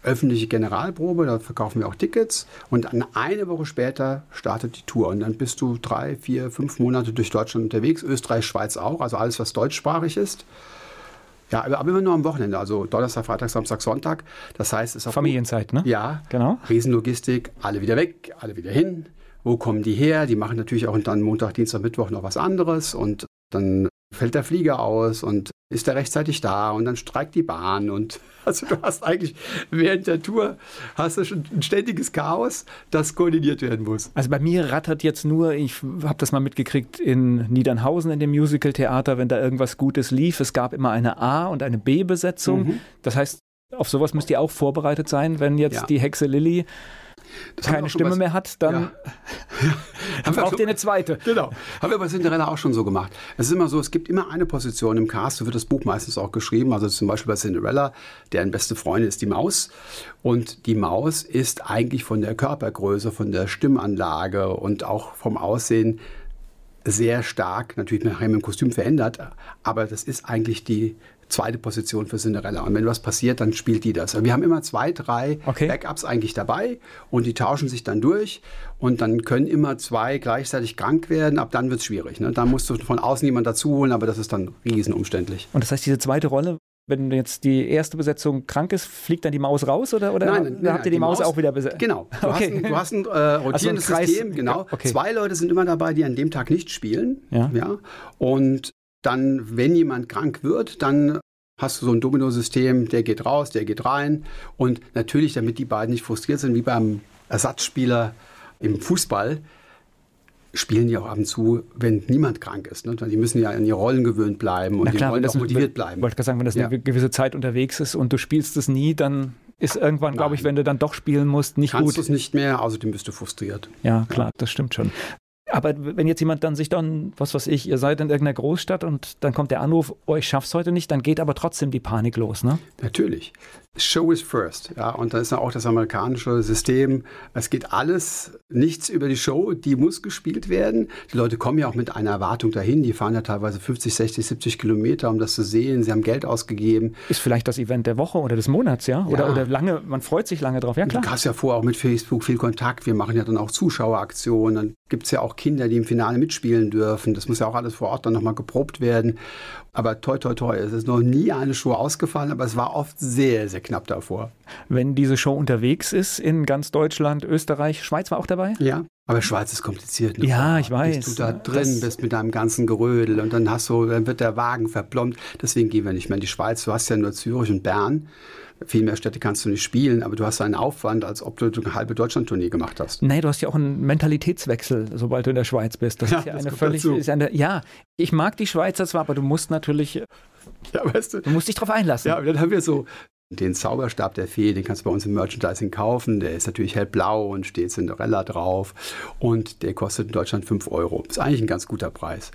öffentliche Generalprobe, da verkaufen wir auch Tickets und dann eine Woche später startet die Tour und dann bist du drei, vier, fünf Monate durch Deutschland unterwegs, Österreich, Schweiz auch, also alles, was deutschsprachig ist. Ja, aber immer nur am Wochenende, also Donnerstag, Freitag, Samstag, Sonntag. Das heißt, es ist auch Familienzeit, ne? Ja, genau. Riesenlogistik, alle wieder weg, alle wieder hin. Wo kommen die her? Die machen natürlich auch dann Montag, Dienstag, Mittwoch noch was anderes und dann fällt der Flieger aus und ist er rechtzeitig da und dann streikt die Bahn und also du hast eigentlich während der Tour hast du schon ein ständiges Chaos, das koordiniert werden muss. Also bei mir rattert jetzt nur, ich habe das mal mitgekriegt in Niedernhausen in dem Musical-Theater, wenn da irgendwas Gutes lief, es gab immer eine A- und eine B-Besetzung. Mhm. Das heißt, auf sowas müsst ihr auch vorbereitet sein, wenn jetzt ja. die Hexe Lilly das keine Stimme mehr hat, dann ja. ja. braucht ihr eine zweite. Genau. Haben wir bei Cinderella auch schon so gemacht. Es ist immer so, es gibt immer eine Position im Cast, so wird das Buch meistens auch geschrieben. Also zum Beispiel bei Cinderella, deren beste Freundin ist die Maus. Und die Maus ist eigentlich von der Körpergröße, von der Stimmanlage und auch vom Aussehen sehr stark, natürlich nachher mit dem Kostüm verändert, aber das ist eigentlich die zweite Position für Cinderella. Und wenn was passiert, dann spielt die das. wir haben immer zwei, drei okay. Backups eigentlich dabei und die tauschen sich dann durch und dann können immer zwei gleichzeitig krank werden. Ab dann wird es schwierig. Ne? Dann musst du von außen jemanden dazu holen, aber das ist dann riesenumständlich. Und das heißt, diese zweite Rolle, wenn jetzt die erste Besetzung krank ist, fliegt dann die Maus raus oder, oder nein, nein, habt ihr die, die Maus, Maus, auch wieder besetzt? Genau. Du okay. hast ein, du hast ein äh, rotierendes also System. Genau. Okay. Zwei Leute sind immer dabei, die an dem Tag nicht spielen. Ja. ja. Und dann, wenn jemand krank wird, dann hast du so ein Dominosystem, der geht raus, der geht rein. Und natürlich, damit die beiden nicht frustriert sind, wie beim Ersatzspieler im Fußball, spielen die auch ab und zu, wenn niemand krank ist. Ne? Die müssen ja an ihre Rollen gewöhnt bleiben und klar, die wollen auch motiviert bleiben. Ich wollte gerade sagen, wenn das ja. eine gewisse Zeit unterwegs ist und du spielst es nie, dann ist irgendwann, glaube ich, wenn du dann doch spielen musst, nicht Kannst gut. Kannst du es nicht mehr, außerdem bist du frustriert. Ja, klar, ja. das stimmt schon. Aber wenn jetzt jemand dann sich dann, was weiß ich, ihr seid in irgendeiner Großstadt und dann kommt der Anruf, oh, ich schaff's heute nicht, dann geht aber trotzdem die Panik los, ne? Natürlich. Show is first, ja, und da ist ja auch das amerikanische System. Es geht alles, nichts über die Show, die muss gespielt werden. Die Leute kommen ja auch mit einer Erwartung dahin, die fahren ja teilweise 50, 60, 70 Kilometer, um das zu sehen. Sie haben Geld ausgegeben. Ist vielleicht das Event der Woche oder des Monats, ja? Oder, ja. oder lange, man freut sich lange drauf, ja klar. Du hast ja vorher auch mit Facebook viel Kontakt. Wir machen ja dann auch Zuschaueraktionen. Dann gibt es ja auch Kinder, die im Finale mitspielen dürfen. Das muss ja auch alles vor Ort dann nochmal geprobt werden. Aber toi, toi, toi, es ist noch nie eine Show ausgefallen, aber es war oft sehr, sehr knapp davor. Wenn diese Show unterwegs ist in ganz Deutschland, Österreich, Schweiz war auch dabei? Ja. Aber Schweiz ist kompliziert. Ne? Ja, ich weiß. Bist du da drin bist mit deinem ganzen Gerödel und dann hast du, dann wird der Wagen verplombt. Deswegen gehen wir nicht mehr in die Schweiz. Du hast ja nur Zürich und Bern. Viel mehr Städte kannst du nicht spielen, aber du hast einen Aufwand, als ob du eine halbe Deutschland-Tournee gemacht hast. Nee, du hast ja auch einen Mentalitätswechsel, sobald du in der Schweiz bist. Das ja, ist ja eine völlig. Ist eine, ja, ich mag die Schweizer zwar, aber du musst natürlich. Ja, weißt du. Du musst dich darauf einlassen. Ja, und dann haben wir so den Zauberstab der Fee, den kannst du bei uns im Merchandising kaufen. Der ist natürlich hellblau und steht Cinderella drauf. Und der kostet in Deutschland 5 Euro. Ist eigentlich ein ganz guter Preis.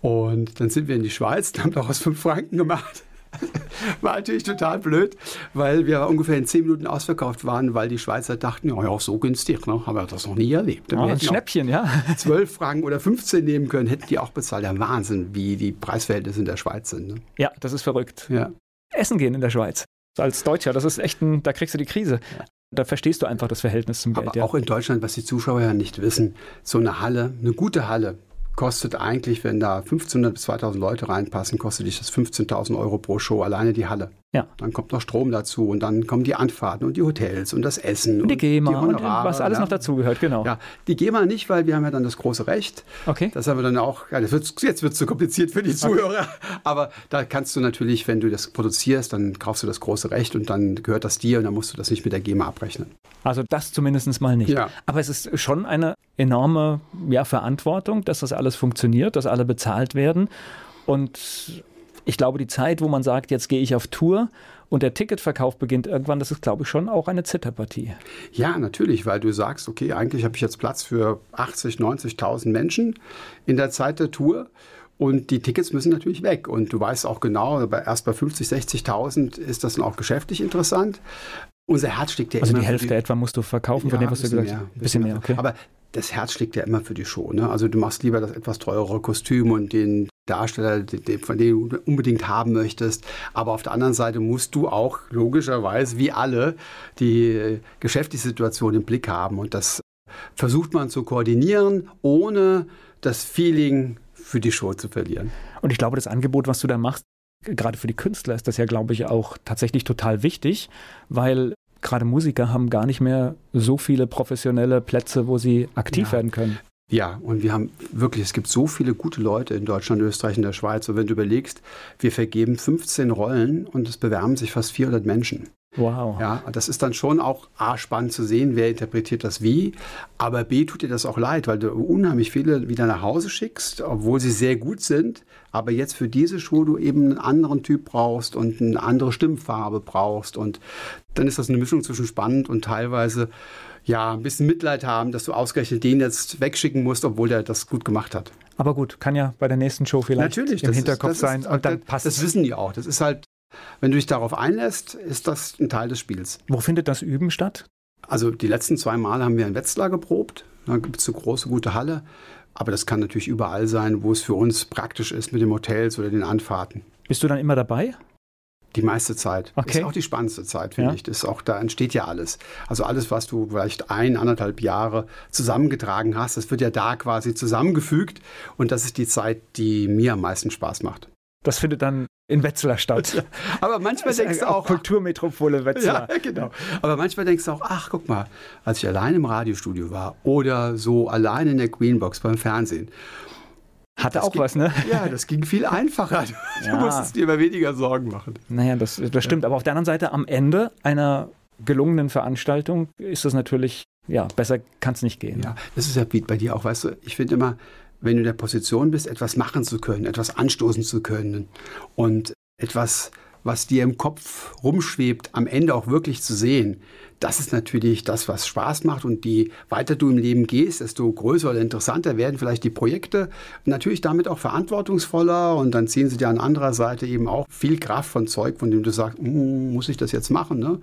Und dann sind wir in die Schweiz, haben daraus 5 Franken gemacht. War natürlich total blöd, weil wir ungefähr in zehn Minuten ausverkauft waren, weil die Schweizer dachten, ja, ja so günstig, ne? haben wir das noch nie erlebt. Oh, ein Schnäppchen, ja. 12 Franken oder 15 nehmen können, hätten die auch bezahlt. Der Wahnsinn, wie die Preisverhältnisse in der Schweiz sind. Ne? Ja, das ist verrückt. Ja. Essen gehen in der Schweiz. Als Deutscher, das ist echt ein, da kriegst du die Krise. Ja. Da verstehst du einfach das Verhältnis zum Geld. Aber ja. auch in Deutschland, was die Zuschauer ja nicht wissen, so eine Halle, eine gute Halle, kostet eigentlich, wenn da 1500 bis 2000 Leute reinpassen, kostet dich das 15.000 Euro pro Show, alleine die Halle. Ja. Dann kommt noch Strom dazu und dann kommen die Anfahrten und die Hotels und das Essen. Und die GEMA und, die und was alles ja. noch dazugehört, genau. Ja, die GEMA nicht, weil wir haben ja dann das große Recht. Okay. Das haben wir dann auch, ja, das wird, jetzt wird es zu kompliziert für die Zuhörer. Okay. Aber da kannst du natürlich, wenn du das produzierst, dann kaufst du das große Recht und dann gehört das dir und dann musst du das nicht mit der GEMA abrechnen. Also das zumindest mal nicht. Ja. Aber es ist schon eine enorme ja, Verantwortung, dass das alles funktioniert, dass alle bezahlt werden. Und ich glaube, die Zeit, wo man sagt, jetzt gehe ich auf Tour und der Ticketverkauf beginnt irgendwann, das ist, glaube ich, schon auch eine Zitterpartie. Ja, natürlich, weil du sagst, okay, eigentlich habe ich jetzt Platz für 80, 90.000 Menschen in der Zeit der Tour. Und die Tickets müssen natürlich weg. Und du weißt auch genau, erst bei 50, 60.000 ist das dann auch geschäftlich interessant. Unser Herz schlägt ja also immer. Also die Hälfte die, etwa musst du verkaufen ja, von dem, was du gesagt hast. Ein bisschen mehr, okay. Aber das Herz schlägt ja immer für die Show. Ne? Also du machst lieber das etwas teurere Kostüm und den Darsteller, von dem du unbedingt haben möchtest. Aber auf der anderen Seite musst du auch logischerweise, wie alle, die geschäftliche Situation im Blick haben. Und das versucht man zu koordinieren, ohne das Feeling für die Show zu verlieren. Und ich glaube, das Angebot, was du da machst, gerade für die Künstler ist das ja, glaube ich, auch tatsächlich total wichtig, weil gerade Musiker haben gar nicht mehr so viele professionelle Plätze, wo sie aktiv ja. werden können. Ja, und wir haben wirklich, es gibt so viele gute Leute in Deutschland, Österreich und der Schweiz. Und wenn du überlegst, wir vergeben 15 Rollen und es bewerben sich fast 400 Menschen. Wow. Ja, das ist dann schon auch A, spannend zu sehen, wer interpretiert das wie. Aber B, tut dir das auch leid, weil du unheimlich viele wieder nach Hause schickst, obwohl sie sehr gut sind. Aber jetzt für diese Show du eben einen anderen Typ brauchst und eine andere Stimmfarbe brauchst. Und dann ist das eine Mischung zwischen spannend und teilweise ja, ein bisschen Mitleid haben, dass du ausgerechnet den jetzt wegschicken musst, obwohl der das gut gemacht hat. Aber gut, kann ja bei der nächsten Show vielleicht Natürlich, im Hinterkopf ist, sein ist, und dann passt Das wissen die auch. Das ist halt wenn du dich darauf einlässt, ist das ein Teil des Spiels. Wo findet das Üben statt? Also die letzten zwei Male haben wir in Wetzlar geprobt. Da gibt es eine große, gute Halle. Aber das kann natürlich überall sein, wo es für uns praktisch ist mit den Hotels oder den Anfahrten. Bist du dann immer dabei? Die meiste Zeit. Okay. Ist auch die spannendste Zeit, finde ja. ich. Das ist auch, da entsteht ja alles. Also alles, was du vielleicht ein, anderthalb Jahre zusammengetragen hast, das wird ja da quasi zusammengefügt. Und das ist die Zeit, die mir am meisten Spaß macht. Das findet dann in Wetzlar statt. Aber manchmal denkst du auch. Kulturmetropole Wetzlar. Ja, genau. Aber manchmal denkst du auch, ach, guck mal, als ich allein im Radiostudio war oder so allein in der Greenbox beim Fernsehen. Hatte auch ging, was, ne? Ja, das ging viel einfacher. Du ja. musstest dir immer weniger Sorgen machen. Naja, das, das stimmt. Ja. Aber auf der anderen Seite, am Ende einer gelungenen Veranstaltung ist das natürlich, ja, besser kann es nicht gehen. Ja, das ist ja bei dir auch, weißt du, ich finde immer, wenn du in der Position bist, etwas machen zu können, etwas anstoßen zu können und etwas was dir im Kopf rumschwebt, am Ende auch wirklich zu sehen. Das ist natürlich das, was Spaß macht. Und je weiter du im Leben gehst, desto größer oder interessanter werden vielleicht die Projekte. Natürlich damit auch verantwortungsvoller. Und dann ziehen sie dir an anderer Seite eben auch viel Kraft von Zeug, von dem du sagst, mm, muss ich das jetzt machen? Ne?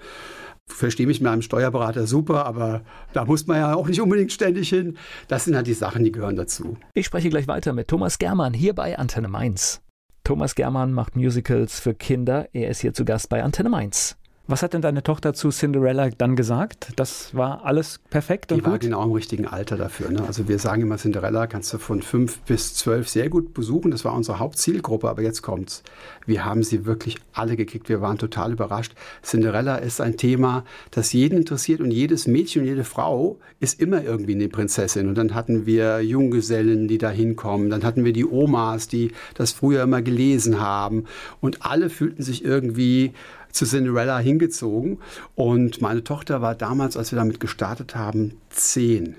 verstehe mich mit einem Steuerberater super, aber da muss man ja auch nicht unbedingt ständig hin. Das sind halt die Sachen, die gehören dazu. Ich spreche gleich weiter mit Thomas Germann hier bei Antenne Mainz. Thomas Germann macht Musicals für Kinder. Er ist hier zu Gast bei Antenne Mainz. Was hat denn deine Tochter zu Cinderella dann gesagt? Das war alles perfekt und Die gut? war genau im richtigen Alter dafür. Ne? Also wir sagen immer, Cinderella kannst du von fünf bis zwölf sehr gut besuchen. Das war unsere Hauptzielgruppe, aber jetzt kommt's. Wir haben sie wirklich alle gekriegt. Wir waren total überrascht. Cinderella ist ein Thema, das jeden interessiert und jedes Mädchen und jede Frau ist immer irgendwie eine Prinzessin. Und dann hatten wir Junggesellen, die da hinkommen. Dann hatten wir die Omas, die das früher immer gelesen haben. Und alle fühlten sich irgendwie zu Cinderella hingezogen. Und meine Tochter war damals, als wir damit gestartet haben, zehn.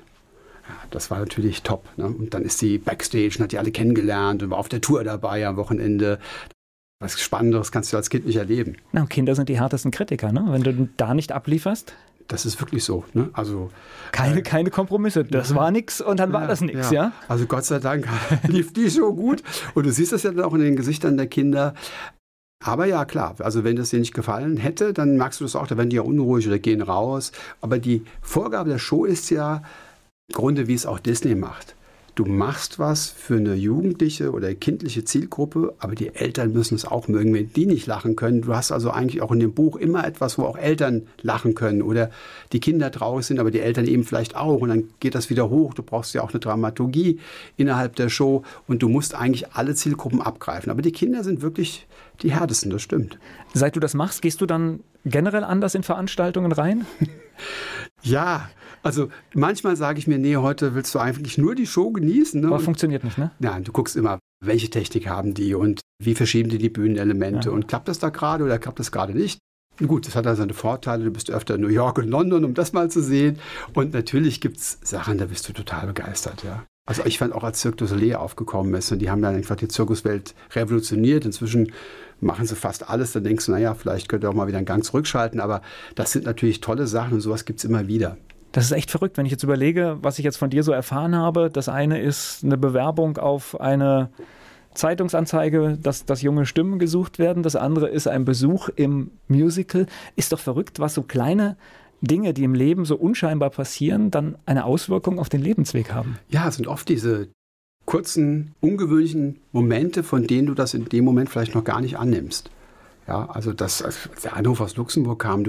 Ja, das war natürlich top. Ne? Und dann ist sie backstage und hat die alle kennengelernt und war auf der Tour dabei am Wochenende. Was Spannenderes kannst du als Kind nicht erleben. Na, Kinder sind die härtesten Kritiker, ne? Wenn du da nicht ablieferst. Das ist wirklich so. Ne? Also keine, äh, keine Kompromisse. Das war nix und dann war das nix, ja. ja. Also Gott sei Dank lief die so gut. Und du siehst das ja dann auch in den Gesichtern der Kinder. Aber ja, klar, also wenn das dir nicht gefallen hätte, dann magst du das auch, da werden die ja unruhig oder gehen raus. Aber die Vorgabe der Show ist ja im Grunde, wie es auch Disney macht. Du machst was für eine jugendliche oder kindliche Zielgruppe, aber die Eltern müssen es auch mögen, wenn die nicht lachen können. Du hast also eigentlich auch in dem Buch immer etwas, wo auch Eltern lachen können oder die Kinder traurig sind, aber die Eltern eben vielleicht auch. Und dann geht das wieder hoch. Du brauchst ja auch eine Dramaturgie innerhalb der Show und du musst eigentlich alle Zielgruppen abgreifen. Aber die Kinder sind wirklich die härtesten, das stimmt. Seit du das machst, gehst du dann generell anders in Veranstaltungen rein? ja, also manchmal sage ich mir, nee, heute willst du eigentlich nur die Show genießen. Ne? Aber und, funktioniert nicht, ne? Nein, du guckst immer, welche Technik haben die und wie verschieben die die Bühnenelemente ja. und klappt das da gerade oder klappt das gerade nicht? Gut, das hat also seine Vorteile. Du bist öfter in New York und London, um das mal zu sehen. Und natürlich gibt es Sachen, da bist du total begeistert, ja. Also ich fand auch, als Cirque du Soleil aufgekommen ist und die haben dann einfach die Zirkuswelt revolutioniert. Inzwischen machen sie fast alles. Dann denkst du, naja, vielleicht könnt ihr auch mal wieder einen Gang zurückschalten. Aber das sind natürlich tolle Sachen und sowas gibt es immer wieder. Das ist echt verrückt, wenn ich jetzt überlege, was ich jetzt von dir so erfahren habe. Das eine ist eine Bewerbung auf eine Zeitungsanzeige, dass, dass junge Stimmen gesucht werden. Das andere ist ein Besuch im Musical. Ist doch verrückt, was so kleine Dinge, die im Leben so unscheinbar passieren, dann eine Auswirkung auf den Lebensweg haben. Ja, es sind oft diese kurzen, ungewöhnlichen Momente, von denen du das in dem Moment vielleicht noch gar nicht annimmst. Ja, also das, als der Anruf aus Luxemburg kam,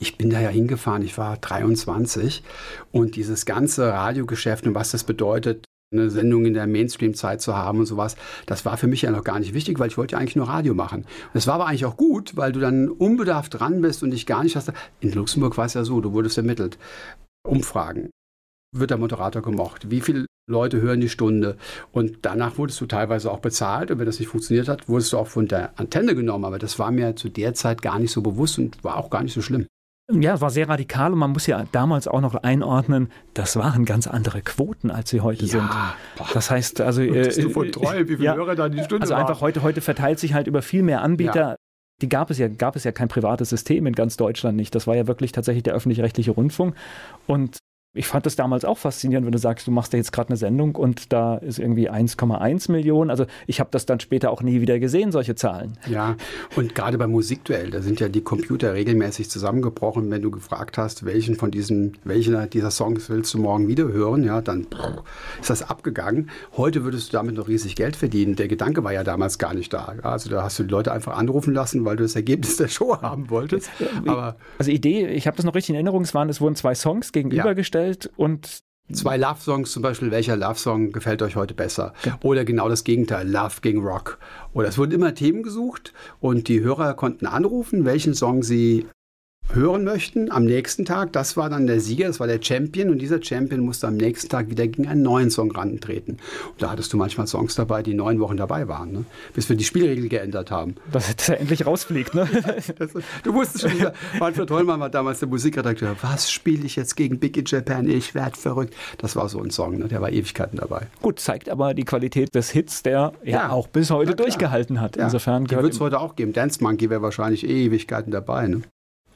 ich bin da ja hingefahren, ich war 23 und dieses ganze Radiogeschäft und was das bedeutet, eine Sendung in der Mainstream-Zeit zu haben und sowas, das war für mich ja noch gar nicht wichtig, weil ich wollte ja eigentlich nur Radio machen. Und das war aber eigentlich auch gut, weil du dann unbedarft dran bist und dich gar nicht hast. In Luxemburg war es ja so, du wurdest ermittelt. Umfragen. Wird der Moderator gemocht? Wie viele Leute hören die Stunde? Und danach wurdest du teilweise auch bezahlt. Und wenn das nicht funktioniert hat, wurdest du auch von der Antenne genommen. Aber das war mir zu der Zeit gar nicht so bewusst und war auch gar nicht so schlimm. Ja, es war sehr radikal und man muss ja damals auch noch einordnen, das waren ganz andere Quoten, als sie heute ja, sind. Boah. Das heißt, also. Äh, du von treu, wie viele ja, Hörer da die Stunde Also einfach heute, heute verteilt sich halt über viel mehr Anbieter. Ja. Die gab es ja, gab es ja kein privates System in ganz Deutschland nicht. Das war ja wirklich tatsächlich der öffentlich-rechtliche Rundfunk. Und ich fand das damals auch faszinierend, wenn du sagst, du machst da jetzt gerade eine Sendung und da ist irgendwie 1,1 Millionen. Also ich habe das dann später auch nie wieder gesehen, solche Zahlen. Ja, und gerade beim Musikduell, da sind ja die Computer regelmäßig zusammengebrochen. Wenn du gefragt hast, welchen von diesen, welchen dieser Songs willst du morgen wieder hören, ja, dann ist das abgegangen. Heute würdest du damit noch riesig Geld verdienen. Der Gedanke war ja damals gar nicht da. Also da hast du die Leute einfach anrufen lassen, weil du das Ergebnis der Show haben wolltest. Aber also Idee, ich habe das noch richtig in Erinnerung, es waren, es wurden zwei Songs gegenübergestellt. Ja gestellt und Zwei Love-Songs zum Beispiel, welcher Love-Song gefällt euch heute besser? Ja. Oder genau das Gegenteil, Love gegen Rock. Oder es wurden immer Themen gesucht und die Hörer konnten anrufen, welchen Song sie hören möchten, am nächsten Tag, das war dann der Sieger, das war der Champion und dieser Champion musste am nächsten Tag wieder gegen einen neuen Song rantreten. Und da hattest du manchmal Songs dabei, die neun Wochen dabei waren, ne? bis wir die Spielregeln geändert haben. Dass er endlich rausfliegt, ne? du wusstest schon, Manfred Hollmann war damals der Musikredakteur, was spiele ich jetzt gegen Big in Japan, ich werde verrückt. Das war so ein Song, ne? der war Ewigkeiten dabei. Gut, zeigt aber die Qualität des Hits, der ja, ja auch bis heute durchgehalten hat. Ja. Insofern wird es heute auch geben. Dance Monkey wäre wahrscheinlich Ewigkeiten dabei. Ne?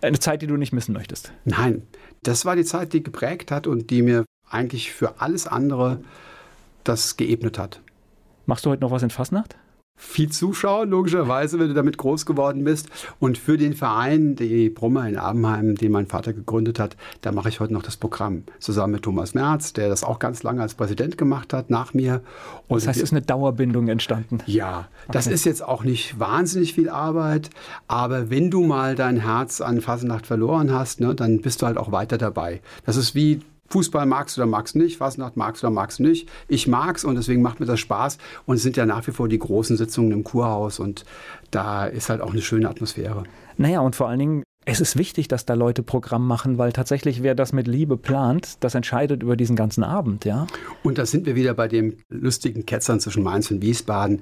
Eine Zeit, die du nicht missen möchtest. Nein, das war die Zeit, die geprägt hat und die mir eigentlich für alles andere das geebnet hat. Machst du heute noch was in Fasnacht? Viel zuschauen, logischerweise, wenn du damit groß geworden bist. Und für den Verein, die Brummer in Abenheim, den mein Vater gegründet hat, da mache ich heute noch das Programm. Zusammen mit Thomas Merz, der das auch ganz lange als Präsident gemacht hat, nach mir. Und das heißt, es ist eine Dauerbindung entstanden. Ja, okay. das ist jetzt auch nicht wahnsinnig viel Arbeit, aber wenn du mal dein Herz an Fasenacht verloren hast, ne, dann bist du halt auch weiter dabei. Das ist wie Fußball magst du oder magst nicht, Fasnacht magst du oder magst nicht. Ich mag's und deswegen macht mir das Spaß. Und es sind ja nach wie vor die großen Sitzungen im Kurhaus und da ist halt auch eine schöne Atmosphäre. Naja, und vor allen Dingen, es ist wichtig, dass da Leute Programm machen, weil tatsächlich, wer das mit Liebe plant, das entscheidet über diesen ganzen Abend, ja. Und da sind wir wieder bei dem lustigen Ketzern zwischen Mainz und Wiesbaden.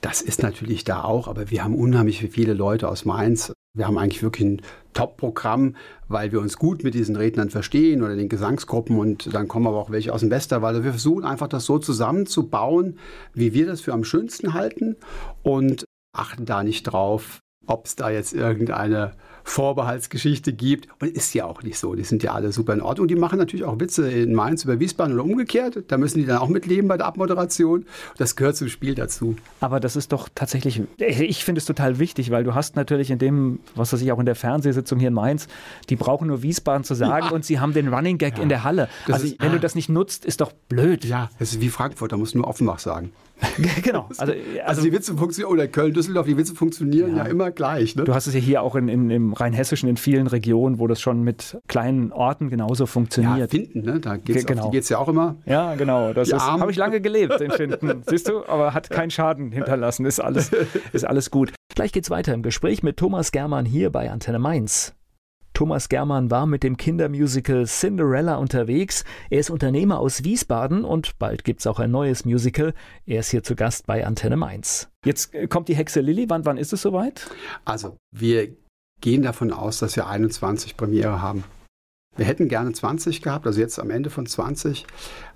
Das ist natürlich da auch, aber wir haben unheimlich viele Leute aus Mainz. Wir haben eigentlich wirklich ein Top-Programm, weil wir uns gut mit diesen Rednern verstehen oder den Gesangsgruppen und dann kommen aber auch welche aus dem Westerwald. Also wir versuchen einfach das so zusammenzubauen, wie wir das für am schönsten halten und achten da nicht drauf, ob es da jetzt irgendeine Vorbehaltsgeschichte gibt. Und ist ja auch nicht so. Die sind ja alle super in Ordnung. Die machen natürlich auch Witze in Mainz über Wiesbaden oder umgekehrt. Da müssen die dann auch mitleben bei der Abmoderation. Das gehört zum Spiel dazu. Aber das ist doch tatsächlich, ich finde es total wichtig, weil du hast natürlich in dem, was weiß ich, auch in der Fernsehsitzung hier in Mainz, die brauchen nur Wiesbaden zu sagen ja. und sie haben den Running Gag ja. in der Halle. Das also ist, wenn du das nicht nutzt, ist doch blöd. Ja, das ist wie Frankfurt, da musst du nur Offenbach sagen. genau. Also, also, also, die Witze funktionieren, oder Köln, Düsseldorf, die Witze funktionieren ja, ja immer gleich. Ne? Du hast es ja hier auch in, in, im Rheinhessischen in vielen Regionen, wo das schon mit kleinen Orten genauso funktioniert. Ja, Finden, ne? da geht es genau. ja auch immer. Ja, genau. Das habe ich lange gelebt in Finden. Siehst du, aber hat keinen Schaden hinterlassen. Ist alles, ist alles gut. Gleich geht's weiter im Gespräch mit Thomas Germann hier bei Antenne Mainz. Thomas Germann war mit dem Kindermusical Cinderella unterwegs. Er ist Unternehmer aus Wiesbaden und bald gibt's auch ein neues Musical. Er ist hier zu Gast bei Antenne Mainz. Jetzt äh, kommt die Hexe Lilly. Wann, wann ist es soweit? Also, wir gehen davon aus, dass wir 21 Premiere haben. Wir hätten gerne 20 gehabt, also jetzt am Ende von 20.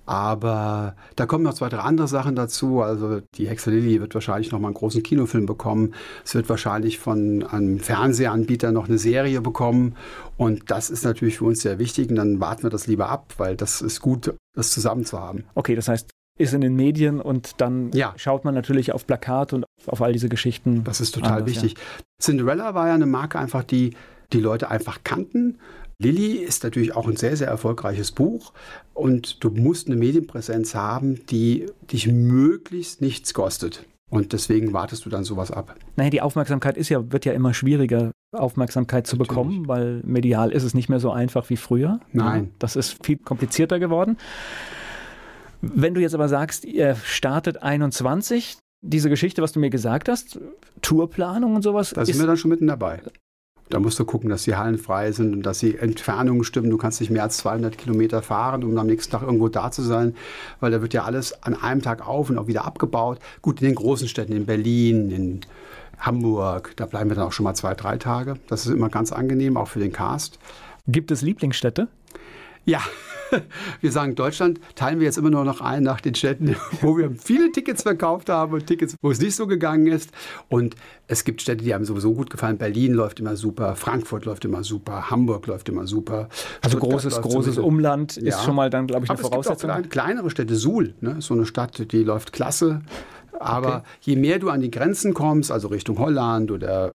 Aber da kommen noch zwei, drei andere Sachen dazu. Also die Hexe Lilly wird wahrscheinlich noch mal einen großen Kinofilm bekommen. Es wird wahrscheinlich von einem Fernsehanbieter noch eine Serie bekommen. Und das ist natürlich für uns sehr wichtig. Und dann warten wir das lieber ab, weil das ist gut, das zusammen zu haben. Okay, das heißt, ist in den Medien und dann ja. schaut man natürlich auf Plakat und auf all diese Geschichten. Das ist total anders, wichtig. Ja. Cinderella war ja eine Marke einfach, die die Leute einfach kannten Lilly ist natürlich auch ein sehr, sehr erfolgreiches Buch und du musst eine Medienpräsenz haben, die dich möglichst nichts kostet. Und deswegen wartest du dann sowas ab. Naja, die Aufmerksamkeit ist ja, wird ja immer schwieriger, Aufmerksamkeit zu Natürlich. bekommen, weil medial ist es nicht mehr so einfach wie früher. Nein. Das ist viel komplizierter geworden. Wenn du jetzt aber sagst, ihr startet 21, diese Geschichte, was du mir gesagt hast, Tourplanung und sowas. Da sind wir dann schon mitten dabei. Da musst du gucken, dass die Hallen frei sind und dass die Entfernungen stimmen. Du kannst nicht mehr als 200 Kilometer fahren, um am nächsten Tag irgendwo da zu sein, weil da wird ja alles an einem Tag auf und auch wieder abgebaut. Gut, in den großen Städten, in Berlin, in Hamburg, da bleiben wir dann auch schon mal zwei, drei Tage. Das ist immer ganz angenehm, auch für den Cast. Gibt es Lieblingsstädte? Ja, wir sagen, Deutschland teilen wir jetzt immer nur noch ein nach den Städten, wo wir viele Tickets verkauft haben und Tickets, wo es nicht so gegangen ist. Und es gibt Städte, die haben sowieso gut gefallen. Berlin läuft immer super, Frankfurt läuft immer super, Hamburg läuft immer super. Also Stuttgart großes, großes. Umland ist ja. schon mal dann, glaube ich, eine Aber Voraussetzung. Es gibt auch kleinere Städte, Suhl, ne? so eine Stadt, die läuft klasse. Aber okay. je mehr du an die Grenzen kommst, also Richtung Holland oder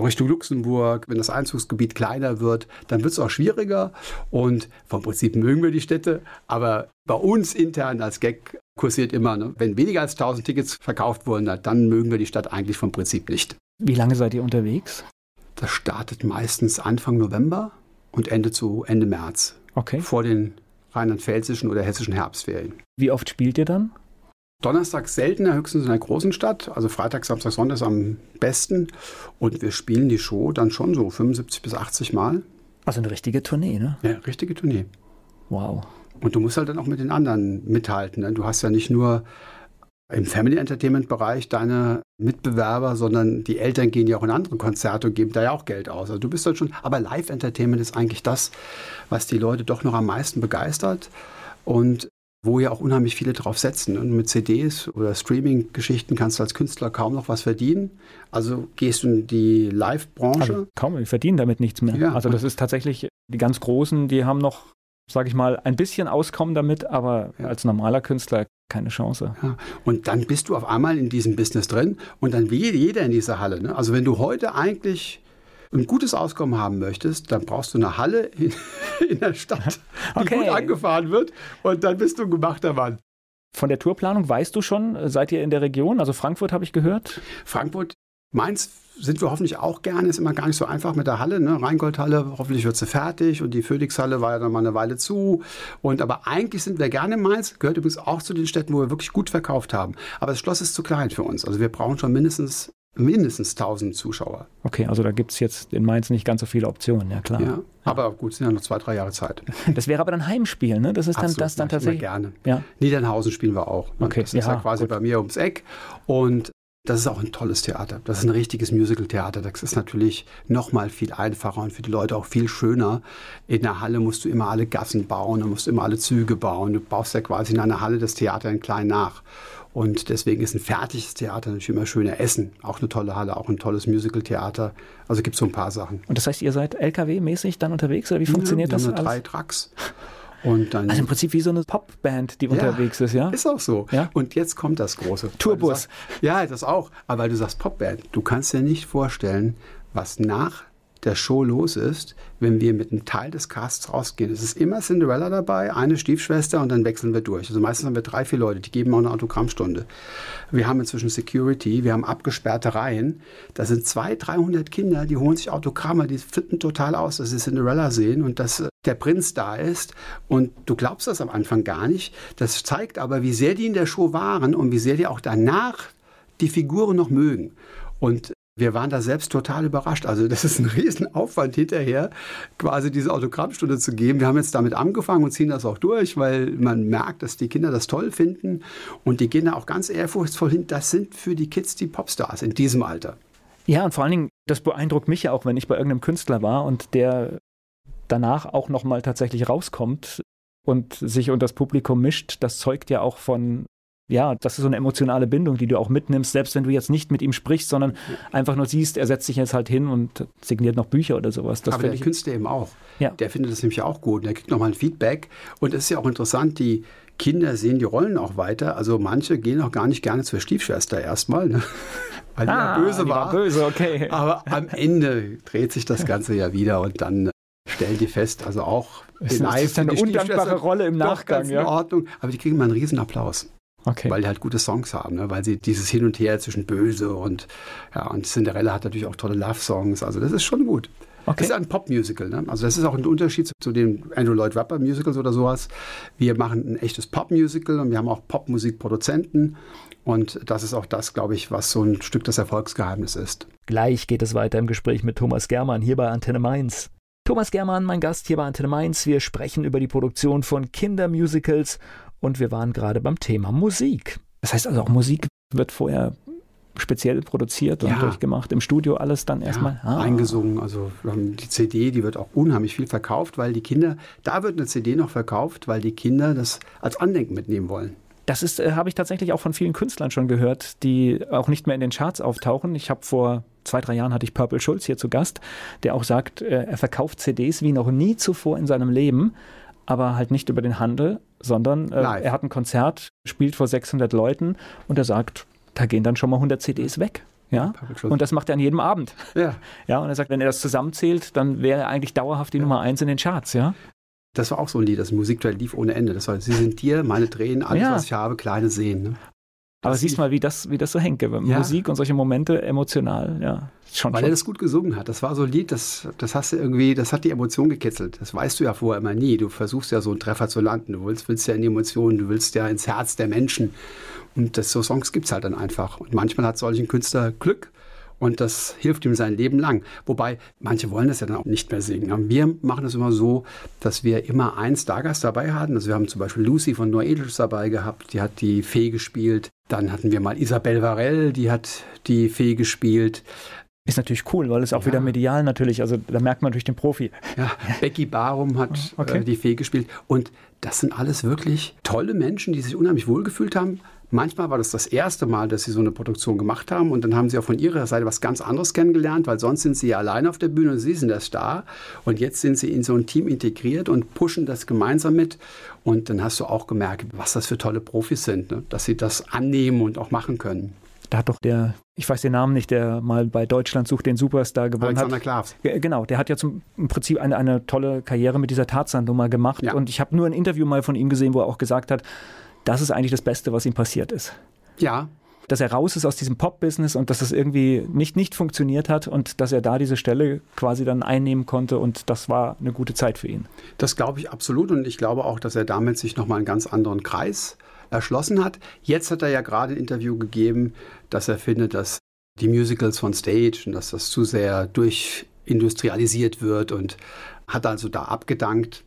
Richtung Luxemburg, wenn das Einzugsgebiet kleiner wird, dann wird es auch schwieriger. Und vom Prinzip mögen wir die Städte, aber bei uns intern als Gag kursiert immer, ne? wenn weniger als 1000 Tickets verkauft wurden, dann mögen wir die Stadt eigentlich vom Prinzip nicht. Wie lange seid ihr unterwegs? Das startet meistens Anfang November und endet zu Ende März. Okay. Vor den rheinland-pfälzischen oder hessischen Herbstferien. Wie oft spielt ihr dann? Donnerstag seltener, höchstens in einer großen Stadt. Also Freitag, Samstag, Sonntag ist am besten. Und wir spielen die Show dann schon so 75 bis 80 Mal. Also eine richtige Tournee, ne? Ja, richtige Tournee. Wow. Und du musst halt dann auch mit den anderen mithalten. Ne? Du hast ja nicht nur im Family Entertainment Bereich deine Mitbewerber, sondern die Eltern gehen ja auch in andere Konzerte und geben da ja auch Geld aus. Also du bist halt schon, aber Live Entertainment ist eigentlich das, was die Leute doch noch am meisten begeistert und wo ja auch unheimlich viele drauf setzen. Und mit CDs oder Streaming-Geschichten kannst du als Künstler kaum noch was verdienen. Also gehst du in die Live-Branche. Also kaum, die verdienen damit nichts mehr. Ja, also das ist tatsächlich, die ganz Großen, die haben noch, sage ich mal, ein bisschen Auskommen damit, aber ja. als normaler Künstler keine Chance. Ja, und dann bist du auf einmal in diesem Business drin und dann wie jeder in dieser Halle. Ne? Also wenn du heute eigentlich ein gutes Auskommen haben möchtest, dann brauchst du eine Halle in, in der Stadt, die okay. gut angefahren wird und dann bist du ein gemachter Mann. Von der Tourplanung weißt du schon, seid ihr in der Region? Also Frankfurt habe ich gehört. Frankfurt, Mainz sind wir hoffentlich auch gerne. Ist immer gar nicht so einfach mit der Halle. Ne? Rheingoldhalle, hoffentlich wird sie fertig. Und die Phoenixhalle war ja dann mal eine Weile zu. Und aber eigentlich sind wir gerne in Mainz. Gehört übrigens auch zu den Städten, wo wir wirklich gut verkauft haben. Aber das Schloss ist zu klein für uns. Also wir brauchen schon mindestens mindestens 1000 Zuschauer. Okay, also da gibt es jetzt in Mainz nicht ganz so viele Optionen, ja klar. Ja, aber gut, sind ja noch zwei, drei Jahre Zeit. Das wäre aber dann Heimspiel, ne? Das ist dann Absolut, das dann tatsächlich. gerne. Ja. Niedernhausen spielen wir auch. Okay. Das ist ja, ja quasi gut. bei mir ums Eck. Und das ist auch ein tolles Theater. Das ist ein richtiges Musical-Theater. Das ist natürlich noch mal viel einfacher und für die Leute auch viel schöner. In der Halle musst du immer alle Gassen bauen, du musst immer alle Züge bauen. Du baust ja quasi in einer Halle das Theater in klein nach. Und deswegen ist ein fertiges Theater natürlich immer schöner. Essen, auch eine tolle Halle, auch ein tolles Musical-Theater. Also gibt es so ein paar Sachen. Und das heißt, ihr seid LKW-mäßig dann unterwegs oder wie funktioniert ja, wir das? Haben drei Trucks. Und dann, also im Prinzip wie so eine Popband, die ja, unterwegs ist, ja? Ist auch so. Ja? Und jetzt kommt das große. Tourbus. Sagst, ja, das auch. Aber weil du sagst Popband, du kannst dir nicht vorstellen, was nach der Show los ist, wenn wir mit einem Teil des Casts rausgehen. Es ist immer Cinderella dabei, eine Stiefschwester und dann wechseln wir durch. Also meistens haben wir drei, vier Leute, die geben auch eine Autogrammstunde. Wir haben inzwischen Security, wir haben abgesperrte Reihen. Da sind 200, 300 Kinder, die holen sich Autogramme, die flippen total aus, dass sie Cinderella sehen und dass äh, der Prinz da ist. Und du glaubst das am Anfang gar nicht. Das zeigt aber, wie sehr die in der Show waren und wie sehr die auch danach die Figuren noch mögen. Und wir waren da selbst total überrascht. Also das ist ein Riesenaufwand hinterher, quasi diese Autogrammstunde zu geben. Wir haben jetzt damit angefangen und ziehen das auch durch, weil man merkt, dass die Kinder das toll finden und die gehen da auch ganz ehrfurchtsvoll hin. Das sind für die Kids die Popstars in diesem Alter. Ja, und vor allen Dingen, das beeindruckt mich ja auch, wenn ich bei irgendeinem Künstler war und der danach auch nochmal tatsächlich rauskommt und sich unter das Publikum mischt. Das zeugt ja auch von ja, das ist so eine emotionale Bindung, die du auch mitnimmst, selbst wenn du jetzt nicht mit ihm sprichst, sondern einfach nur siehst, er setzt sich jetzt halt hin und signiert noch Bücher oder sowas. Das Aber der Künstler eben auch. Ja. Der findet das nämlich auch gut. Der kriegt nochmal ein Feedback. Und es ist ja auch interessant, die Kinder sehen die Rollen auch weiter. Also manche gehen auch gar nicht gerne zur Stiefschwester erstmal, ne? weil die ah, ja böse war. war. Böse, okay. Aber am Ende dreht sich das Ganze ja wieder und dann stellen die fest, also auch ist, live ist eine undankbare Rolle im Nachgang. ja. in Ordnung, aber die kriegen mal einen riesen Applaus. Okay. Weil die halt gute Songs haben, ne? weil sie dieses Hin und Her zwischen Böse und ja, und Cinderella hat natürlich auch tolle Love-Songs. Also das ist schon gut. Okay. Das ist ein Pop-Musical. Ne? Also das ist auch ein Unterschied zu, zu den Andrew Lloyd Webber Musicals oder sowas. Wir machen ein echtes Pop-Musical und wir haben auch Popmusikproduzenten. Und das ist auch das, glaube ich, was so ein Stück des Erfolgsgeheimnisses ist. Gleich geht es weiter im Gespräch mit Thomas Germann hier bei Antenne Mainz. Thomas Germann, mein Gast hier bei Antenne Mainz. Wir sprechen über die Produktion von Kindermusicals und wir waren gerade beim Thema Musik. Das heißt also auch Musik wird vorher speziell produziert und ja. durchgemacht, im Studio alles dann erstmal ja, ah. eingesungen. Also die CD, die wird auch unheimlich viel verkauft, weil die Kinder, da wird eine CD noch verkauft, weil die Kinder das als Andenken mitnehmen wollen. Das ist, äh, habe ich tatsächlich auch von vielen Künstlern schon gehört, die auch nicht mehr in den Charts auftauchen. Ich habe vor zwei, drei Jahren hatte ich Purple Schulz hier zu Gast, der auch sagt, äh, er verkauft CDs wie noch nie zuvor in seinem Leben, aber halt nicht über den Handel, sondern äh, er hat ein Konzert, spielt vor 600 Leuten und er sagt, da gehen dann schon mal 100 CDs weg. Ja, und das macht er an jedem Abend. Ja. ja, und er sagt, wenn er das zusammenzählt, dann wäre er eigentlich dauerhaft die ja. Nummer eins in den Charts, ja. Das war auch so ein Lied, das Musikduell lief ohne Ende. Das war, Sie sind dir, meine Tränen, alles, ja. was ich habe, kleine Seen. Ne? Aber siehst mal, wie das, wie das so hängt. Ja. Musik und solche Momente emotional, ja. Schon, Weil schon. er das gut gesungen hat. Das war so ein Lied, das, das hast du irgendwie, das hat die Emotion gekitzelt. Das weißt du ja vorher immer nie. Du versuchst ja so einen Treffer zu landen. Du willst, willst ja in die Emotionen, du willst ja ins Herz der Menschen. Und das, so Songs gibt es halt dann einfach. Und manchmal hat solch ein Künstler Glück Und das hilft ihm sein Leben lang. Wobei, manche wollen das ja dann auch nicht mehr singen. Wir machen das immer so, dass wir immer einen Stargast dabei hatten. Also wir haben zum Beispiel Lucy von Noedels dabei gehabt, die hat die Fee gespielt. Dann hatten wir mal Isabelle Varell, die hat die Fee gespielt. Ist natürlich cool, weil es auch ja. wieder medial natürlich, also da merkt man natürlich den Profi. Ja, Becky Barum hat okay. äh, die Fee gespielt. Und das sind alles wirklich tolle Menschen, die sich unheimlich wohlgefühlt haben. Manchmal war das das erste Mal, dass sie so eine Produktion gemacht haben und dann haben sie auch von ihrer Seite was ganz anderes kennengelernt, weil sonst sind sie ja allein auf der Bühne und sie sind der Star und jetzt sind sie in so ein Team integriert und pushen das gemeinsam mit und dann hast du auch gemerkt, was das für tolle Profis sind, ne? dass sie das annehmen und auch machen können. Da hat doch der, ich weiß den Namen nicht, der mal bei Deutschland sucht den Superstar gewonnen Alexander hat. Klavs. Genau, der hat ja zum, im Prinzip eine, eine tolle Karriere mit dieser Tarzan-Nummer gemacht. Ja. Und ich habe nur ein Interview mal von ihm gesehen, wo er auch gesagt hat, das ist eigentlich das Beste, was ihm passiert ist. Ja. Dass er raus ist aus diesem Pop-Business und dass es irgendwie nicht, nicht funktioniert hat und dass er da diese Stelle quasi dann einnehmen konnte und das war eine gute Zeit für ihn. Das glaube ich absolut und ich glaube auch, dass er damit sich nochmal einen ganz anderen Kreis erschlossen hat. Jetzt hat er ja gerade ein Interview gegeben, dass er findet, dass die Musicals von Stage und dass das zu sehr durchindustrialisiert wird und hat also da abgedankt.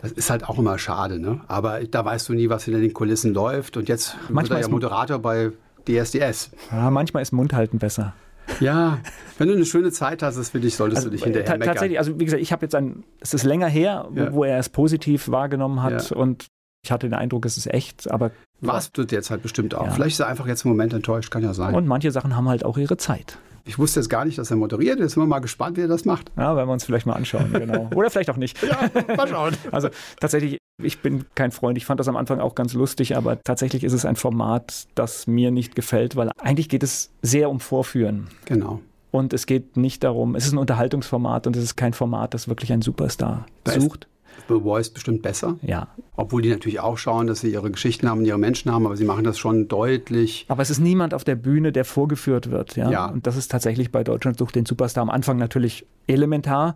Das ist halt auch immer schade, ne? Aber da weißt du nie, was hinter den Kulissen läuft. Und jetzt manchmal er ja Moderator bei DSDS. Ja, manchmal ist Mundhalten besser. Ja, wenn du eine schöne Zeit hast, das für dich, solltest also, du dich hinterher meckern. Tatsächlich, also wie gesagt, ich habe jetzt ein, es ist länger her, ja. wo er es positiv wahrgenommen hat ja. und ich hatte den Eindruck, es ist echt, aber. Warst du jetzt halt bestimmt auch. Ja. Vielleicht ist er einfach jetzt im Moment enttäuscht, kann ja sein. Und manche Sachen haben halt auch ihre Zeit. Ich wusste jetzt gar nicht, dass er moderiert. Jetzt sind wir mal gespannt, wie er das macht. Ja, werden wir uns vielleicht mal anschauen, genau. Oder vielleicht auch nicht. ja, mal schauen. Also tatsächlich, ich bin kein Freund. Ich fand das am Anfang auch ganz lustig, aber tatsächlich ist es ein Format, das mir nicht gefällt, weil eigentlich geht es sehr um Vorführen. Genau. Und es geht nicht darum, es ist ein Unterhaltungsformat und es ist kein Format, das wirklich einen Superstar da sucht. The Voice bestimmt besser. Ja. Obwohl die natürlich auch schauen, dass sie ihre Geschichten haben, ihre Menschen haben, aber sie machen das schon deutlich. Aber es ist niemand auf der Bühne, der vorgeführt wird. Ja. ja. Und das ist tatsächlich bei Deutschland sucht den Superstar am Anfang natürlich elementar.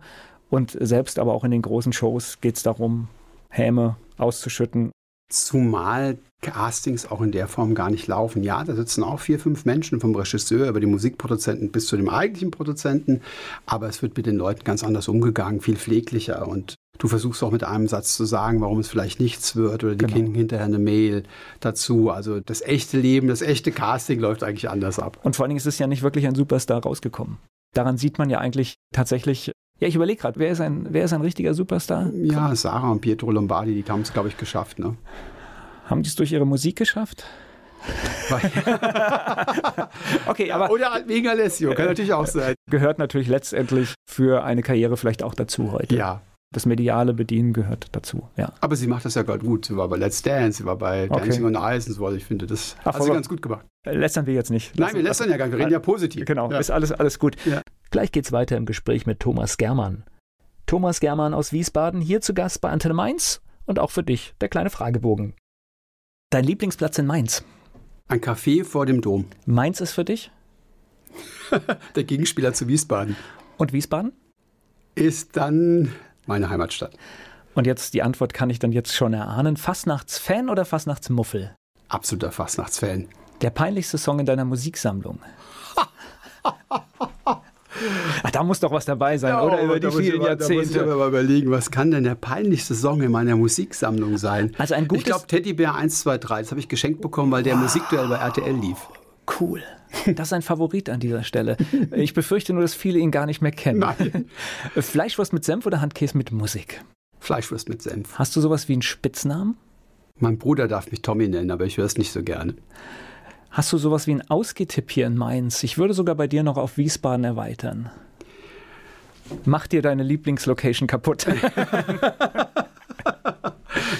Und selbst aber auch in den großen Shows geht es darum, Häme auszuschütten. Zumal Castings auch in der Form gar nicht laufen. Ja, da sitzen auch vier, fünf Menschen vom Regisseur über die Musikproduzenten bis zu dem eigentlichen Produzenten, aber es wird mit den Leuten ganz anders umgegangen, viel pfleglicher und Du versuchst auch mit einem Satz zu sagen, warum es vielleicht nichts wird oder die genau. kriegen hinterher eine Mail dazu. Also das echte Leben, das echte Casting läuft eigentlich anders ab. Und vor allen Dingen ist es ja nicht wirklich ein Superstar rausgekommen. Daran sieht man ja eigentlich tatsächlich, ja, ich überlege gerade, wer, ist ein, wer ist ein richtiger Superstar? Ja, Sarah und Pietro Lombardi, die haben es, glaube ich, geschafft. Ne? Haben die es durch ihre Musik geschafft? okay, aber. Oder wegen Alessio, kann natürlich auch sein. Gehört natürlich letztendlich für eine Karriere vielleicht auch dazu heute. Ja, das mediale Bedienen gehört dazu. Ja. Aber sie macht das ja gerade gut. Sie war bei Let's Dance, sie war bei okay. Dancing on Ice und so. Also ich finde, das Ach, hat sie ganz gut gemacht. Lästern wir jetzt nicht. Nein, wir lästern ja gar nicht. Wir reden ja positiv. Genau, ja. ist alles, alles gut. Ja. Gleich geht's weiter im Gespräch mit Thomas Germann. Thomas Germann aus Wiesbaden, hier zu Gast bei Antenne Mainz und auch für dich der kleine Fragebogen. Dein Lieblingsplatz in Mainz? Ein Café vor dem Dom. Mainz ist für dich? der Gegenspieler zu Wiesbaden. Und Wiesbaden? Ist dann meine Heimatstadt. Und jetzt die Antwort kann ich dann jetzt schon erahnen. Fastnachtsfan oder Fastnachtsmuffel? Absoluter Fastnachtsfan. Der peinlichste Song in deiner Musiksammlung? Ach, da muss doch was dabei sein, ja, oder? Über die vielen mal, Jahrzehnte. Da muss ich mal überlegen, was kann denn der peinlichste Song in meiner Musiksammlung sein? Also ein gutes ich glaube Teddybär 123, das habe ich geschenkt bekommen, weil der wow. Musikduell bei RTL lief. Cool. Das ist ein Favorit an dieser Stelle. Ich befürchte nur, dass viele ihn gar nicht mehr kennen. Nein. Fleischwurst mit Senf oder Handkäse mit Musik? Fleischwurst mit Senf. Hast du sowas wie einen Spitznamen? Mein Bruder darf mich Tommy nennen, aber ich höre es nicht so gerne. Hast du sowas wie einen Ausgetipp hier in Mainz? Ich würde sogar bei dir noch auf Wiesbaden erweitern. Mach dir deine Lieblingslocation kaputt.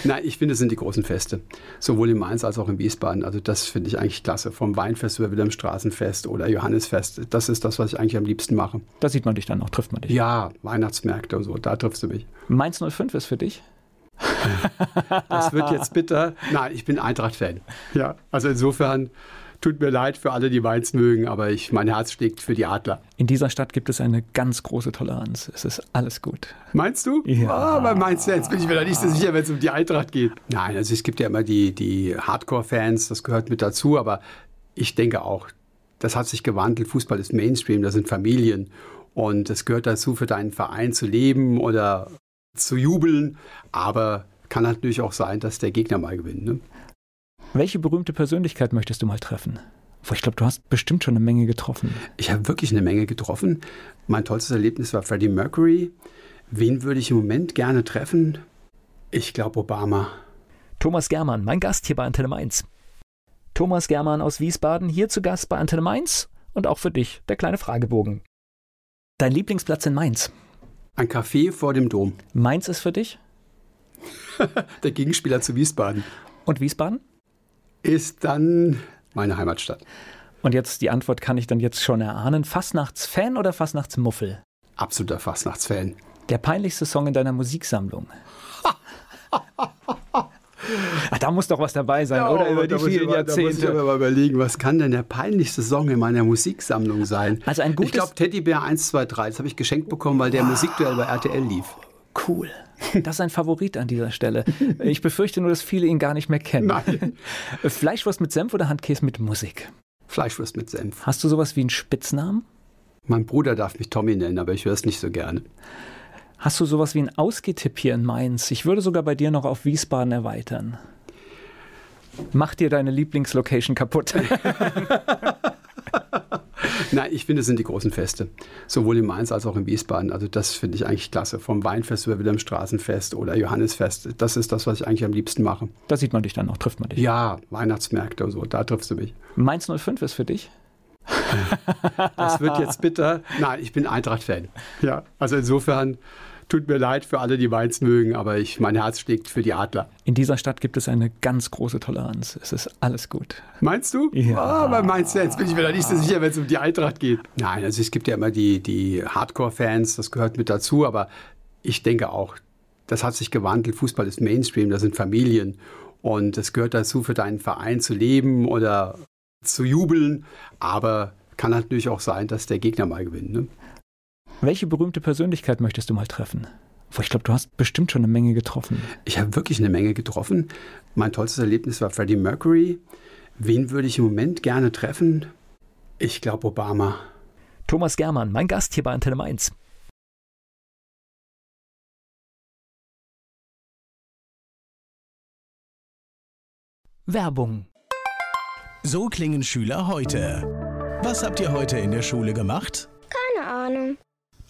Nein, ich finde, es sind die großen Feste. Sowohl in Mainz als auch in Wiesbaden. Also das finde ich eigentlich klasse. Vom Weinfest über Wilhelmstraßenfest oder Johannesfest. Das ist das, was ich eigentlich am liebsten mache. Da sieht man dich dann noch, trifft man dich. Ja, Weihnachtsmärkte und so, da triffst du mich. Mainz 05 ist für dich? das wird jetzt bitter. Nein, ich bin Eintracht-Fan. Ja, also insofern Tut mir leid für alle, die Mainz mögen, aber ich, mein Herz schlägt für die Adler. In dieser Stadt gibt es eine ganz große Toleranz. Es ist alles gut. Meinst du? Ja. Ah, bei Mainz jetzt bin ich mir da nicht so sicher, wenn es um die Eintracht geht. Nein, also es gibt ja immer die, die Hardcore-Fans, das gehört mit dazu, aber ich denke auch, das hat sich gewandelt. Fußball ist Mainstream, das sind Familien. Und es gehört dazu, für deinen Verein zu leben oder zu jubeln. Aber kann natürlich auch sein, dass der Gegner mal gewinnt. Ne? Welche berühmte Persönlichkeit möchtest du mal treffen? Ich glaube, du hast bestimmt schon eine Menge getroffen. Ich habe wirklich eine Menge getroffen. Mein tollstes Erlebnis war Freddie Mercury. Wen würde ich im Moment gerne treffen? Ich glaube Obama. Thomas Germann, mein Gast hier bei Antenne Mainz. Thomas Germann aus Wiesbaden, hier zu Gast bei Antenne Mainz und auch für dich der kleine Fragebogen. Dein Lieblingsplatz in Mainz? Ein Café vor dem Dom. Mainz ist für dich? der Gegenspieler zu Wiesbaden. Und Wiesbaden? Ist dann meine Heimatstadt. Und jetzt die Antwort kann ich dann jetzt schon erahnen. Fastnachtsfan oder Fastnachtsmuffel? Absoluter Fastnachtsfan. Der peinlichste Song in deiner Musiksammlung? Ach, da muss doch was dabei sein, ja, oder? Über die vielen mal, Jahrzehnte. Da muss ich aber mal überlegen, was kann denn der peinlichste Song in meiner Musiksammlung sein? Also ein gutes ich glaube Teddybär 1, 2, 3. Das habe ich geschenkt bekommen, weil der wow. Musikduell bei RTL lief. Cool. Das ist ein Favorit an dieser Stelle. Ich befürchte nur, dass viele ihn gar nicht mehr kennen. Nein. Fleischwurst mit Senf oder Handkäse mit Musik? Fleischwurst mit Senf. Hast du sowas wie einen Spitznamen? Mein Bruder darf mich Tommy nennen, aber ich höre es nicht so gerne. Hast du sowas wie einen Ausgetipp hier in Mainz? Ich würde sogar bei dir noch auf Wiesbaden erweitern. Mach dir deine Lieblingslocation kaputt. Nein, ich finde, es sind die großen Feste. Sowohl in Mainz als auch in Wiesbaden. Also das finde ich eigentlich klasse. Vom Weinfest über Wilhelmstraßenfest oder Johannesfest. Das ist das, was ich eigentlich am liebsten mache. Da sieht man dich dann auch, trifft man dich. Ja, Weihnachtsmärkte und so, da triffst du mich. Mainz 05 ist für dich? das wird jetzt bitter. Nein, ich bin Eintracht-Fan. Ja, also insofern Tut mir leid für alle, die Mainz mögen, aber ich, mein Herz schlägt für die Adler. In dieser Stadt gibt es eine ganz große Toleranz. Es ist alles gut. Meinst du? Ja. Oh, bei Mainz Fans bin ich mir da nicht so sicher, wenn es um die Eintracht geht. Nein, also es gibt ja immer die, die Hardcore-Fans, das gehört mit dazu, aber ich denke auch, das hat sich gewandelt. Fußball ist Mainstream, das sind Familien. Und es gehört dazu, für deinen Verein zu leben oder zu jubeln. Aber kann natürlich auch sein, dass der Gegner mal gewinnt. Ne? Welche berühmte Persönlichkeit möchtest du mal treffen? Ich glaube, du hast bestimmt schon eine Menge getroffen. Ich habe wirklich eine Menge getroffen. Mein tollstes Erlebnis war Freddie Mercury. Wen würde ich im Moment gerne treffen? Ich glaube Obama. Thomas Germann, mein Gast hier bei Antenne Mainz. Werbung. So klingen Schüler heute. Was habt ihr heute in der Schule gemacht? Keine Ahnung.